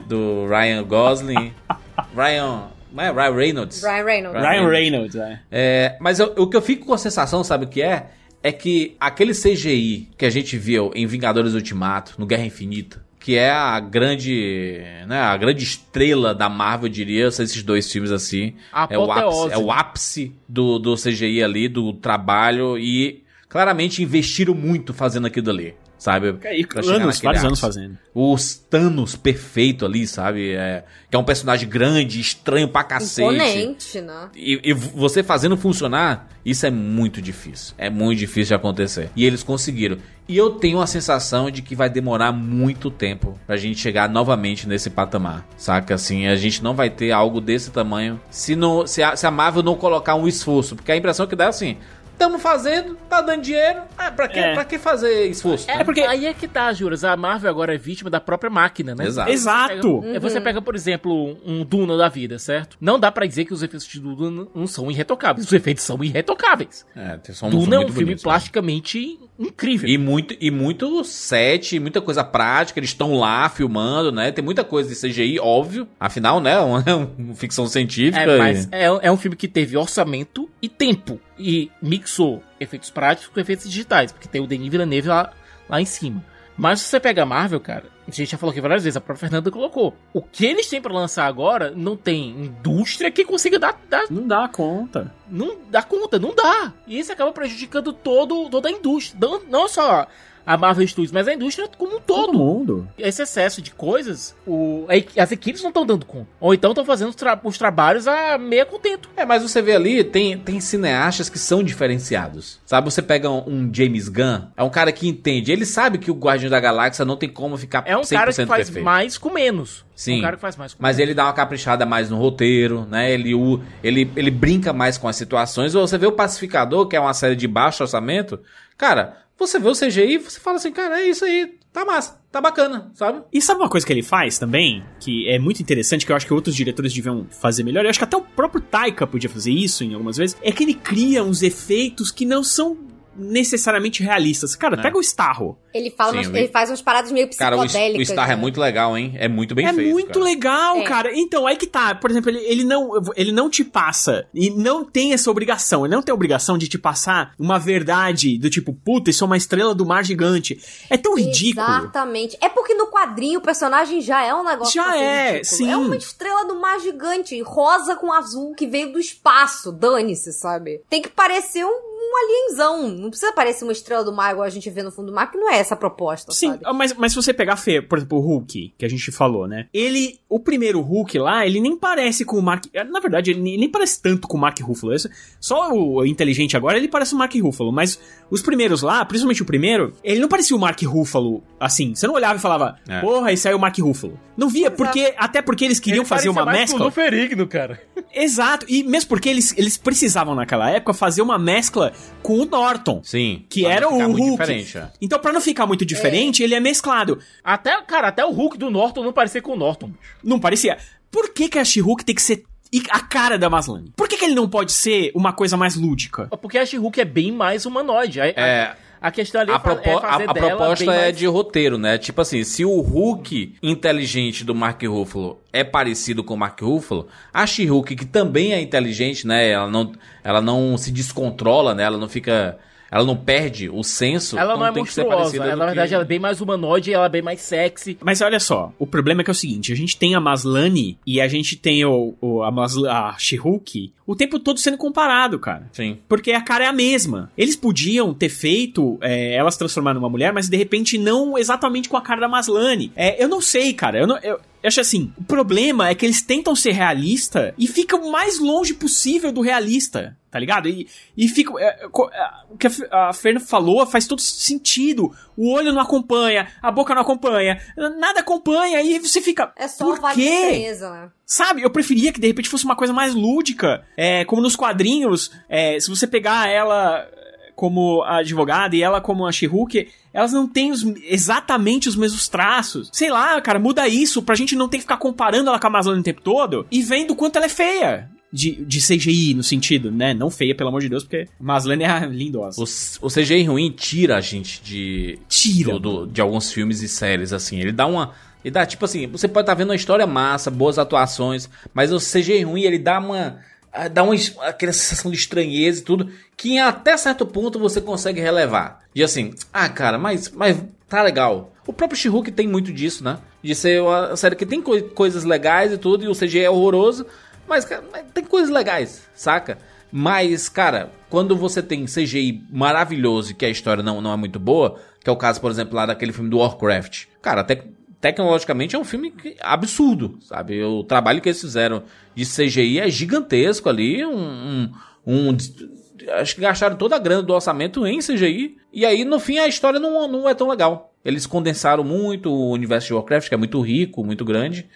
do Ryan Gosling, Ryan, não é Ryan Reynolds. Ryan Reynolds. Ryan Ryan Reynolds, é. É, mas eu- o que eu fico com a sensação, sabe o que é? É que aquele CGI que a gente viu em Vingadores Ultimato, no Guerra Infinita, que é a grande, né, a grande estrela da Marvel, eu diria, esses dois filmes assim. É o ápice, é o ápice do, do CGI ali, do trabalho e claramente investiram muito fazendo aquilo ali. Sabe? E Pra chegar anos, vários anos fazendo. Os Thanos perfeito ali, sabe? É, que é um personagem grande, estranho pra cacete. Imponente, né? E, e você fazendo funcionar, isso é muito difícil. É muito difícil de acontecer. E eles conseguiram. E eu tenho a sensação de que vai demorar muito tempo pra gente chegar novamente nesse patamar. Saca? Assim, a gente não vai ter algo desse tamanho se, não, se, a, se a Marvel não colocar um esforço. Porque a impressão que dá é assim. Estamos fazendo, tá dando dinheiro. Ah, pra que, É. pra que fazer esforço? É porque aí é que tá, Juras. A Marvel agora é vítima da própria máquina, né? Exato. Exato. Pega- Você pega, por exemplo, um Duna da vida, certo? Não dá pra dizer que os efeitos de Duna não são irretocáveis. Os efeitos são irretocáveis. É, Duna é um filme bonitos, né? Incrível. E muito, e muito set, muita coisa prática, eles estão lá filmando, né? Tem muita coisa de CGI, óbvio. Afinal, né? Uma, uma ficção científica. É, e- mas é, é um filme que teve orçamento e tempo. E mixou efeitos práticos com efeitos digitais. Porque tem o Denis Villeneuve lá, lá em cima. Mas se você pega a Marvel, cara, a gente já falou aqui várias vezes, a própria Fernanda colocou. O que eles têm pra lançar agora não tem indústria que consiga dar, dar- Não dá conta. não dá conta, não dá. E isso acaba prejudicando todo, toda a indústria. Não, não só a Marvel Studios, mas a indústria como um todo Todo mundo. esse excesso de coisas, o- as equipes não estão dando conta. Ou então estão fazendo os, tra- os trabalhos a meia contento. É, mas você vê ali, tem, tem cineastas que são diferenciados. Sabe, você pega um, um James Gunn, é um cara que entende, ele sabe que o Guardião da Galáxia não tem como ficar É um cara que faz perfeito. mais com menos. É Sim. um cara que faz mais com Mas menos. ele dá uma caprichada mais no roteiro, né? Ele, o, ele, ele brinca mais com as situações. Ou você vê o Pacificador, que é uma série de baixo orçamento. Cara, você vê o CGI e você fala assim, cara, é isso aí, tá massa, tá bacana, sabe? E sabe uma coisa que ele faz também, que é muito interessante, que eu acho que outros diretores deviam fazer melhor, eu acho que até o próprio Taika podia fazer isso em algumas vezes, é que ele cria uns efeitos que não são necessariamente realistas. Cara, É. pega o Starro. Ele, fala Sim, umas- ele faz umas paradas meio Cara, o, psicodélicas. o Star é né? muito legal, hein? É muito bem é feito. muito cara. legal, É. cara. Então, aí que tá. Por exemplo, ele, ele não, ele não te passa e não tem essa obrigação. Ele não tem a obrigação de te passar uma verdade do tipo, puta, isso é uma estrela do mar gigante. É tão ridículo. Exatamente. É porque no quadrinho o personagem já é um negócio Já ser é, ridículo. sim. É uma estrela do mar gigante, rosa com azul, que veio do espaço. Dane-se, sabe? Tem que parecer um, um alienzão. Não precisa parecer uma estrela do mar igual a gente vê no fundo do mar, que não é essa a proposta, Sim, sabe? mas, mas se você pegar, Fê, por exemplo, o Hulk, que a gente falou, né? Ele, o primeiro Hulk lá, ele nem parece com o Mark... Na verdade, ele nem, nem parece tanto com o Mark Ruffalo. Esse- Só o inteligente agora, ele parece o Mark Ruffalo. Mas os primeiros lá, principalmente o primeiro, ele não parecia o Mark Ruffalo, assim. Você não olhava e falava, É. porra, esse aí é o Mark Ruffalo. Não via, porque... Até porque eles queriam Ele fazer uma mais mescla... com o Ferigno, cara. Exato, e mesmo porque eles, eles precisavam naquela época fazer uma mescla com o Norton. Sim. Que era o Hulk. diferente, é. Então, pra não ficar muito diferente, ele é mesclado. Até, cara, até o Hulk do Norton não parecia com o Norton. Não parecia. Por que, que a She-Hulk tem que ser i- a cara da Maslany? Por que, que ele não pode ser uma coisa mais lúdica? Porque a She-Hulk é bem mais humanoide. A, É, a, a questão ali A, é, propo- é a- fazer a dela proposta é mais- de roteiro, né? Tipo assim, se o Hulk inteligente do Mark Ruffalo é parecido com o Mark Ruffalo, a She-Hulk, que também é inteligente, né? Ela não, ela não se descontrola, né? Ela não fica... Ela não perde o senso. Ela não é tem que ser monstruosa. parecida Ela, do na verdade, que- ela é bem mais humanoide e ela é bem mais sexy. Mas olha só, o problema é que é o seguinte: a gente tem a Maslany e a gente tem o, o- a, Masl a She-Hulk o tempo todo sendo comparado, cara. Sim. Porque a cara é a mesma. Eles podiam ter feito é, ela se transformar numa mulher, mas de repente não exatamente com a cara da Maslany. É, eu não sei, cara. Eu, não, eu, eu acho assim: o problema é que eles tentam ser realista e ficam o mais longe possível do realista. Tá ligado? E, e fica. é, co- é, o que a, a Fernanda falou faz todo sentido. O olho não acompanha, a boca não acompanha, nada acompanha, e você fica. É só por vale quê? surpresa, né? Sabe, eu preferia que de repente fosse uma coisa mais lúdica. É, como nos quadrinhos, é, se você pegar ela é, como a advogada e ela como a She-Hulk, elas não têm os- exatamente os mesmos traços. Sei lá, cara, muda isso pra gente não ter que ficar comparando ela com a Amazônia o tempo todo e vendo o quanto ela é feia. De, de CGI, no sentido, né? Não feia, pelo amor de Deus, porque Maslany é lindosa. O, o CGI ruim tira a gente de, Tira. do- do- de alguns filmes e séries, assim. Ele dá uma. Ele dá, tipo assim, você pode estar vendo uma história massa, boas atuações, mas o CGI ruim, ele dá uma. Dá uma, aquela sensação de estranheza e tudo, que até certo ponto você consegue relevar. De assim, ah, cara, mas, mas tá legal. O próprio She-Hulk tem muito disso, né? De ser uma série que tem coi- coisas legais e tudo, e o CGI é horroroso, mas, cara, tem coisas legais, saca? Mas, cara, quando você tem CGI maravilhoso e que a história não, não é muito boa, que é o caso, por exemplo, lá daquele filme do Warcraft. Cara, até tecnologicamente é um filme absurdo, sabe? O trabalho que eles fizeram de CGI é gigantesco ali, um, um, um acho que gastaram toda a grana do orçamento em CGI, e aí no fim a história não, não é tão legal. Eles condensaram muito o universo de Warcraft, que é muito rico, muito grande.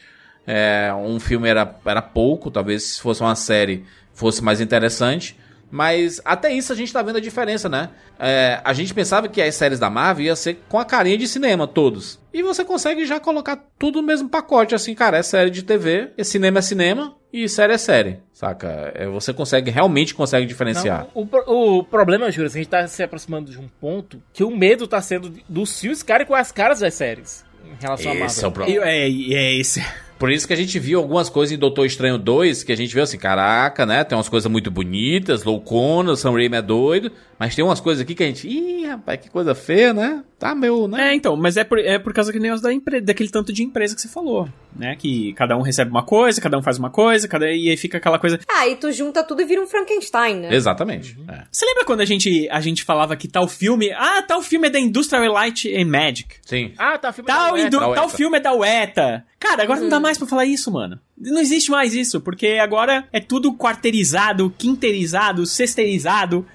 É, um filme era, era pouco, talvez se fosse uma série fosse mais interessante. Mas até isso a gente tá vendo a diferença, né? É, a gente pensava que as séries da Marvel ia ser com a carinha de cinema, todos. E você consegue já colocar tudo no mesmo pacote, assim, cara, é série de TV, e cinema é cinema, e série é série, saca? É, você consegue, realmente consegue diferenciar. Não, o, o problema, Júlio, é que a gente tá se aproximando de um ponto que o medo tá sendo dos filmes ficarem com as caras das séries. Em relação esse a Marvel. É, o problema. É, é esse. Por isso que a gente viu algumas coisas em Doutor Estranho 2, que a gente viu assim, caraca, né? Tem umas coisas muito bonitas, loucona, o Sam Raimi é doido, mas tem umas coisas aqui que a gente, ih, rapaz, que coisa feia, né? Tá meu, né? É, então, mas é por, é por causa que nem os da empre daquele tanto de empresa que você falou, né? Que cada um recebe uma coisa, cada um faz uma coisa, cada e aí fica aquela coisa. Ah, e tu junta tudo e vira um Frankenstein, né? Exatamente. É. Você lembra quando a gente, a gente falava que tal filme, ah, tal filme é da Industrial Light and Magic. Sim. Ah, tá, filme Tal, da Weta. indu- Da tal filme é da UETA. Cara, agora não dá mais pra falar isso, mano. Não existe mais isso, porque agora é tudo quarteirizado, quinterizado, sexteirizado.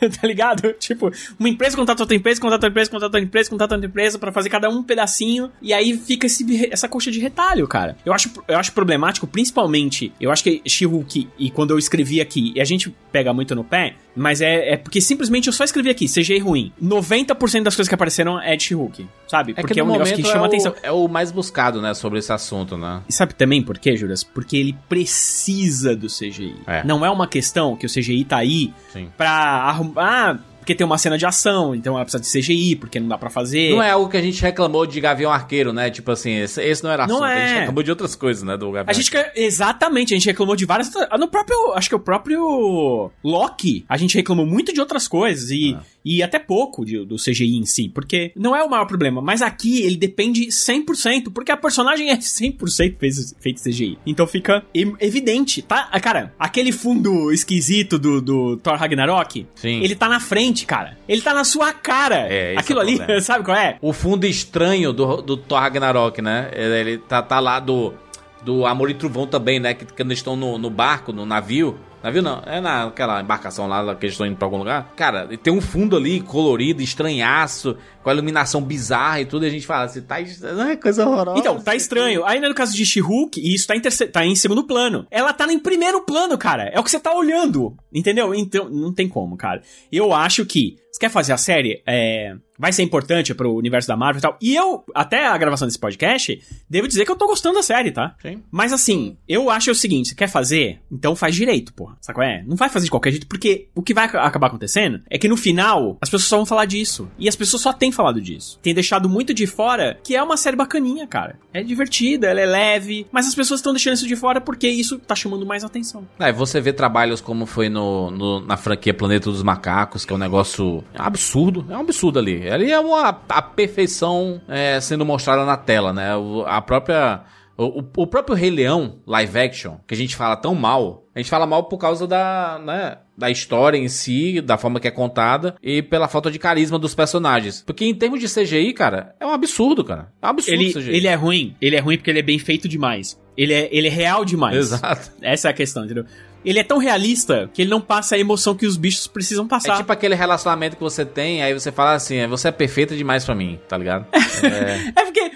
tá ligado? Tipo, uma empresa contrata outra empresa, contrata outra empresa, contrata outra empresa, contrata outra empresa pra fazer cada um um pedacinho. E aí fica esse, essa coxa de retalho, cara. Eu acho, eu acho problemático, principalmente. Eu acho que She-Hulk, e quando eu escrevi aqui, e a gente pega muito no pé, mas é, é porque simplesmente eu só escrevi aqui, CGI ruim. 90% das coisas que apareceram é de She-Hulk, sabe? É porque que é um negócio que chama é atenção. O, é o mais buscado, né, sobre esse assunto, né? E sabe também por quê, Juras? Porque ele precisa do CGI. É. Não é uma questão que o CGI tá aí Sim. pra arrumar. Ah, porque tem uma cena de ação, então ela precisa de CGI, porque não dá pra fazer. Não é algo que a gente reclamou de Gavião Arqueiro, né? Tipo assim, esse, esse não era Não assunto. A gente é. reclamou de outras coisas, né, do Gavião A gente exatamente, a gente reclamou de várias ah, no próprio, acho que o próprio Loki, a gente reclamou muito de outras coisas e, e até pouco de- do CGI em si, porque não é o maior problema, mas aqui ele depende 100%, porque a personagem é 100% fez- feito CGI. Então fica evidente, tá? Ah, Cara, aquele fundo esquisito do, do Thor Ragnarok, Sim. ele tá na frente, cara. Ele tá na sua cara. É, esse Aquilo é ali, problema. sabe qual é? O fundo estranho do, do Thor Ragnarok, né? Ele, ele tá, tá lá do, do Amor e Trovão também, né? Que quando eles estão no, no barco, no navio. Navio não, é naquela embarcação lá que eles estão indo pra algum lugar. Cara, tem um fundo ali colorido, estranhaço, com a iluminação bizarra e tudo. E a gente fala assim, tá. Não é coisa horrorosa. Então, tá estranho. Ainda no caso de She-Hulk, e isso tá tá em segundo plano. Ela tá em primeiro plano, cara. É o que você tá olhando. Entendeu? Então, não tem como, cara. Eu acho que. Você quer fazer a série? É. Vai ser importante pro universo da Marvel e tal. E eu, até a gravação desse podcast, devo dizer que eu tô gostando da série, tá? Sim. Mas assim, eu acho o seguinte: você quer fazer? Então faz direito, porra. Sabe qual é? Não vai fazer de qualquer jeito, porque o que vai ac- acabar acontecendo é que no final as pessoas só vão falar disso. E as pessoas só têm falado disso. Tem deixado muito de fora que é uma série bacaninha, cara. É divertida, ela é leve, mas as pessoas estão deixando isso de fora porque isso tá chamando mais atenção. É, você vê trabalhos como foi no, no- na franquia Planeta dos Macacos, que é um negócio absurdo. É um absurdo ali. Ali é uma a perfeição é, sendo mostrada na tela, né? O, a própria. O, o- próprio Rei Leão, live action, que a gente fala tão mal, a gente fala mal por causa da, né, da história em si, da forma que é contada e pela falta de carisma dos personagens. Porque em termos de CGI, cara, é um absurdo, cara. É um absurdo Ele, CGI. ele é ruim, ele é ruim porque ele é bem feito demais. Ele é, ele é real demais. Exato. Essa é a questão, entendeu? Ele é tão realista que ele não passa a emoção que os bichos precisam É passar. tipo aquele relacionamento que você tem, aí você fala assim, "É, você é perfeita demais pra mim, tá ligado? É, É porque.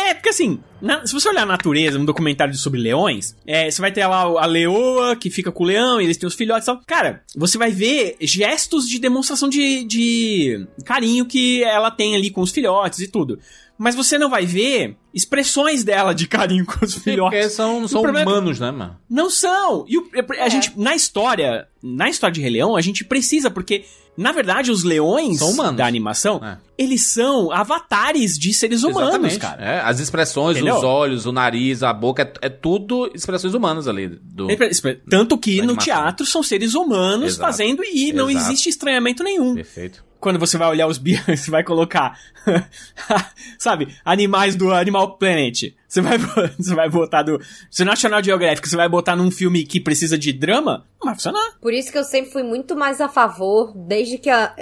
É, porque assim, na- se você olhar a natureza, um documentário sobre leões, é, você vai ter lá a leoa que fica com o leão, e eles têm os filhotes e tal. Cara, você vai ver gestos de demonstração de, de carinho que ela tem ali com os filhotes e tudo. Mas você não vai ver expressões dela de carinho com os filhotes. porque são, são é humanos, né, mano? Não são! E o- a gente, na história, na história de Rei Leão, a gente precisa, porque, na verdade, os leões da animação, É. eles são avatares de seres humanos, Exatamente. cara. É, as expressões, Entendeu? os olhos, o nariz, a boca, é, é tudo expressões humanas ali. Do... Tanto que no animação. teatro são seres humanos Exato. fazendo e não Exato. existe estranhamento nenhum. Perfeito. Quando você vai olhar os bichos, você vai colocar, sabe, animais do Animal Planet. Você vai, você vai botar do. Se National Geographic, você vai botar num filme que precisa de drama, não vai funcionar. Por isso que eu sempre fui muito mais a favor, desde que a,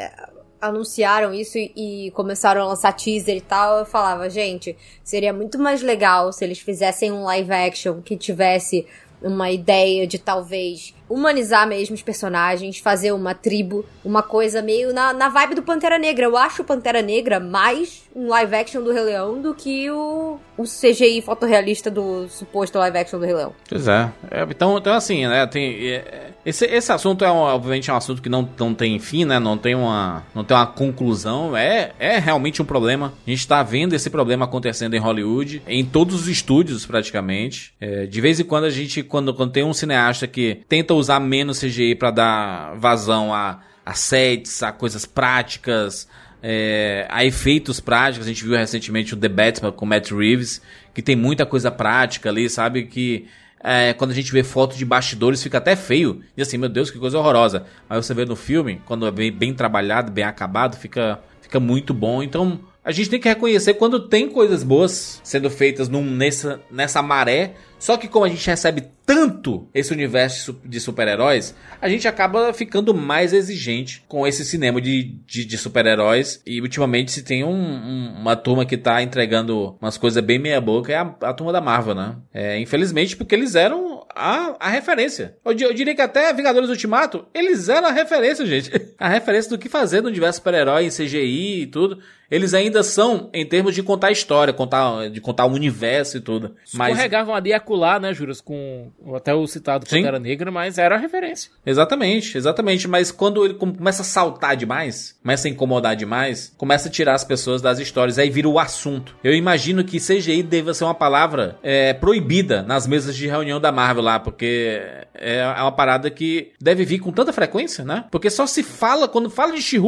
anunciaram isso e, e, começaram a lançar teaser e tal, eu falava, gente, seria muito mais legal se eles fizessem um live action que tivesse uma ideia de talvez humanizar mesmo os personagens, fazer uma tribo, uma coisa meio na, na vibe do Pantera Negra. Eu acho o Pantera Negra mais um live action do Rei Leão do que o, o CGI fotorrealista do suposto live action do Rei Leão. Pois é. é então, então, assim, né, tem... É, esse, esse assunto é, um, obviamente, é um assunto que não, não tem fim, né, não tem uma, não tem uma conclusão, é, é realmente um problema. A gente tá vendo esse problema acontecendo em Hollywood, em todos os estúdios, praticamente. É, de vez em quando a gente, quando, quando tem um cineasta que tenta usar menos CGI para dar vazão a, a sets, a coisas práticas, é, a efeitos práticos. A gente viu recentemente o The Batman com Matt Reeves, que tem muita coisa prática ali, sabe? Que é, quando a gente vê foto de bastidores fica até feio. E assim, meu Deus, que coisa horrorosa. Mas você vê no filme, quando é bem, bem trabalhado, bem acabado, fica, fica muito bom. Então a gente tem que reconhecer quando tem coisas boas sendo feitas num, nessa, nessa maré. Só que como a gente recebe tanto esse universo de super-heróis, a gente acaba ficando mais exigente com esse cinema de, de, de super-heróis. E ultimamente se tem um, um, uma turma que tá entregando umas coisas bem meia-boca, é a, a, turma da Marvel, né? É, infelizmente, porque eles eram a, a referência. Eu, eu, diria que até Vingadores Ultimato, eles eram a referência, gente. A referência do que fazer no universo super-herói, em CGI e tudo. Eles ainda são em termos de contar história, contar, de contar o universo e tudo. Mas... Ali acolá, né, Juras, com até o citado Pantera Negra, mas era a referência. Exatamente, exatamente. Mas quando ele começa a saltar demais, começa a incomodar demais, começa a tirar as pessoas das histórias, aí vira o assunto. Eu imagino que CGI deva ser uma palavra é, proibida nas mesas de reunião da Marvel lá, porque é, é uma parada que deve vir com tanta frequência, né? Porque só se fala, quando fala de she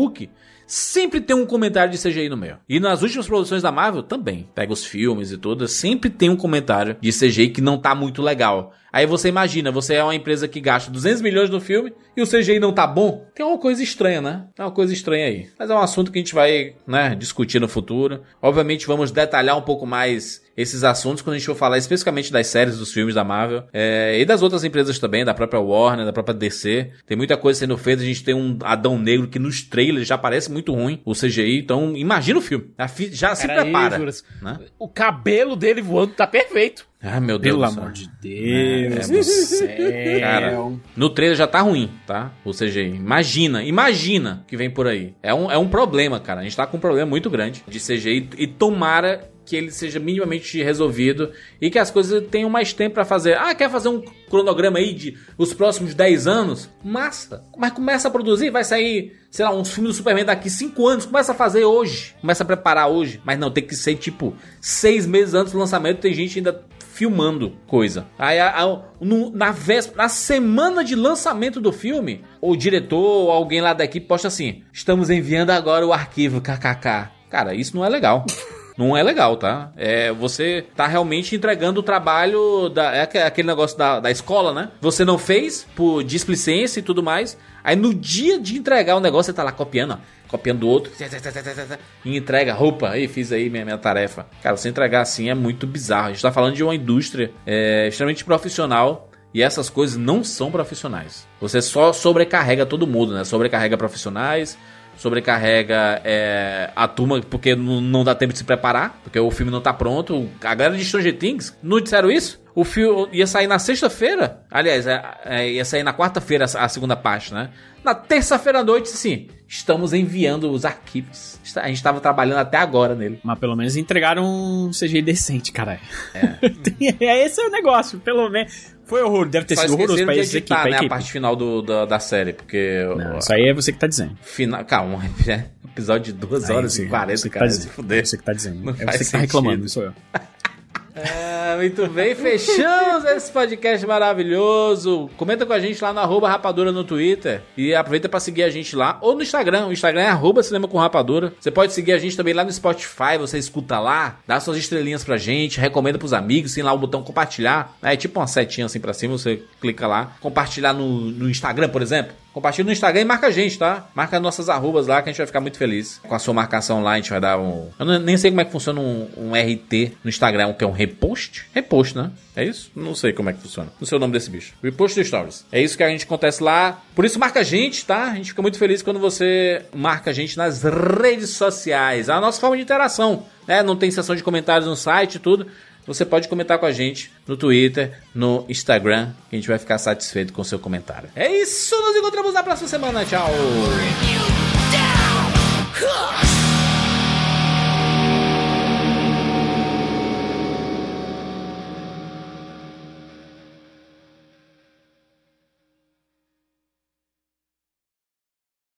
sempre tem um comentário de CGI no meio. E nas últimas produções da Marvel também. Pega os filmes e tudo, sempre tem um comentário de CGI que não tá muito legal. Aí você imagina, você é uma empresa que gasta 200 milhões no filme e o CGI não tá bom. Tem uma coisa estranha, né? Tem uma coisa estranha aí. Mas é um assunto que a gente vai, né, discutir no futuro. Obviamente vamos detalhar um pouco mais esses assuntos quando a gente for falar especificamente das séries dos filmes da Marvel é, e das outras empresas também, da própria Warner, da própria DC. Tem muita coisa sendo feita. A gente tem um Adão Negro que nos trailers já parece muito ruim, o CGI. Então imagina o filme. Já se prepara. Aí, né? O cabelo dele voando tá perfeito. Ah, meu Deus. Pelo amor de Deus é, do céu. Cara, no trailer já tá ruim, tá? O CGI. Imagina, imagina que vem por aí. É um, é um problema, cara. A gente tá com um problema muito grande de CGI e tomara que ele seja minimamente resolvido e que as coisas tenham mais tempo para fazer. Ah, quer fazer um cronograma aí de os próximos 10 anos? Massa! Mas começa a produzir, vai sair, sei lá, uns filmes do Superman daqui 5 anos, começa a fazer hoje, começa a preparar hoje. Mas não, tem que ser tipo 6 meses antes do lançamento, tem gente ainda filmando coisa. Aí, a, a, no, na véspera, na semana de lançamento do filme, o diretor ou alguém lá da equipe posta assim: estamos enviando agora o arquivo, kkk. Cara, isso não é legal. Não é legal, tá? É, você tá realmente entregando o trabalho da. É aquele negócio da, da escola, né? Você não fez por displicência e tudo mais. Aí no dia de entregar o negócio, você tá lá copiando, ó, copiando do outro, e entrega roupa. Aí fiz aí minha, minha tarefa. Cara, você entregar assim é muito bizarro. A gente tá falando de uma indústria é, extremamente profissional. E essas coisas não são profissionais. Você só sobrecarrega todo mundo, né? Sobrecarrega profissionais, sobrecarrega é, a turma porque não, dá tempo de se preparar, porque o filme não tá pronto. A galera de Stranger Things não disseram isso? O filme ia sair na sexta-feira. Aliás, é, é, ia sair na quarta-feira a, segunda parte, né? Na terça-feira à noite, sim. Estamos enviando os arquivos. A gente estava trabalhando até agora nele. Mas pelo menos entregaram um CGI decente, cara. É. Esse é o negócio, pelo menos. Foi horror, deve ter Só sido horroroso pra essa equipe, né, a parte final do, da, da série, porque... Não, isso aí é você que tá dizendo. Final, calma, é episódio de 2 horas e 40, cara, tá se fuder. É você que tá dizendo. Não é você que tá reclamando, não sou eu. É, muito bem, fechamos esse podcast maravilhoso. Comenta com a gente lá no rapadura no Twitter. E aproveita para seguir a gente lá ou no Instagram. O Instagram é cinema com rapadura. Você pode seguir a gente também lá no Spotify. Você escuta lá, dá suas estrelinhas pra gente, recomenda pros amigos, tem lá o botão compartilhar. É tipo uma setinha assim pra cima, você clica lá. Compartilhar no, no Instagram, por exemplo. Compartilha no Instagram e marca a gente, tá? Marca nossas arrobas lá que a gente vai ficar muito feliz. Com a sua marcação lá, a gente vai dar um. Eu nem sei como é que funciona um, um RT no Instagram, que é um repost? Repost, né? É isso? Não sei como é que funciona. Não sei o nome desse bicho. Repost Stories. É isso que a gente acontece lá. Por isso marca a gente, tá? A gente fica muito feliz quando você marca a gente nas redes sociais. É a nossa forma de interação. Né? Não tem seção de comentários no site e tudo. Você pode comentar com a gente no Twitter, no Instagram, que a gente vai ficar satisfeito com o seu comentário. É isso, nos encontramos na próxima semana. Tchau!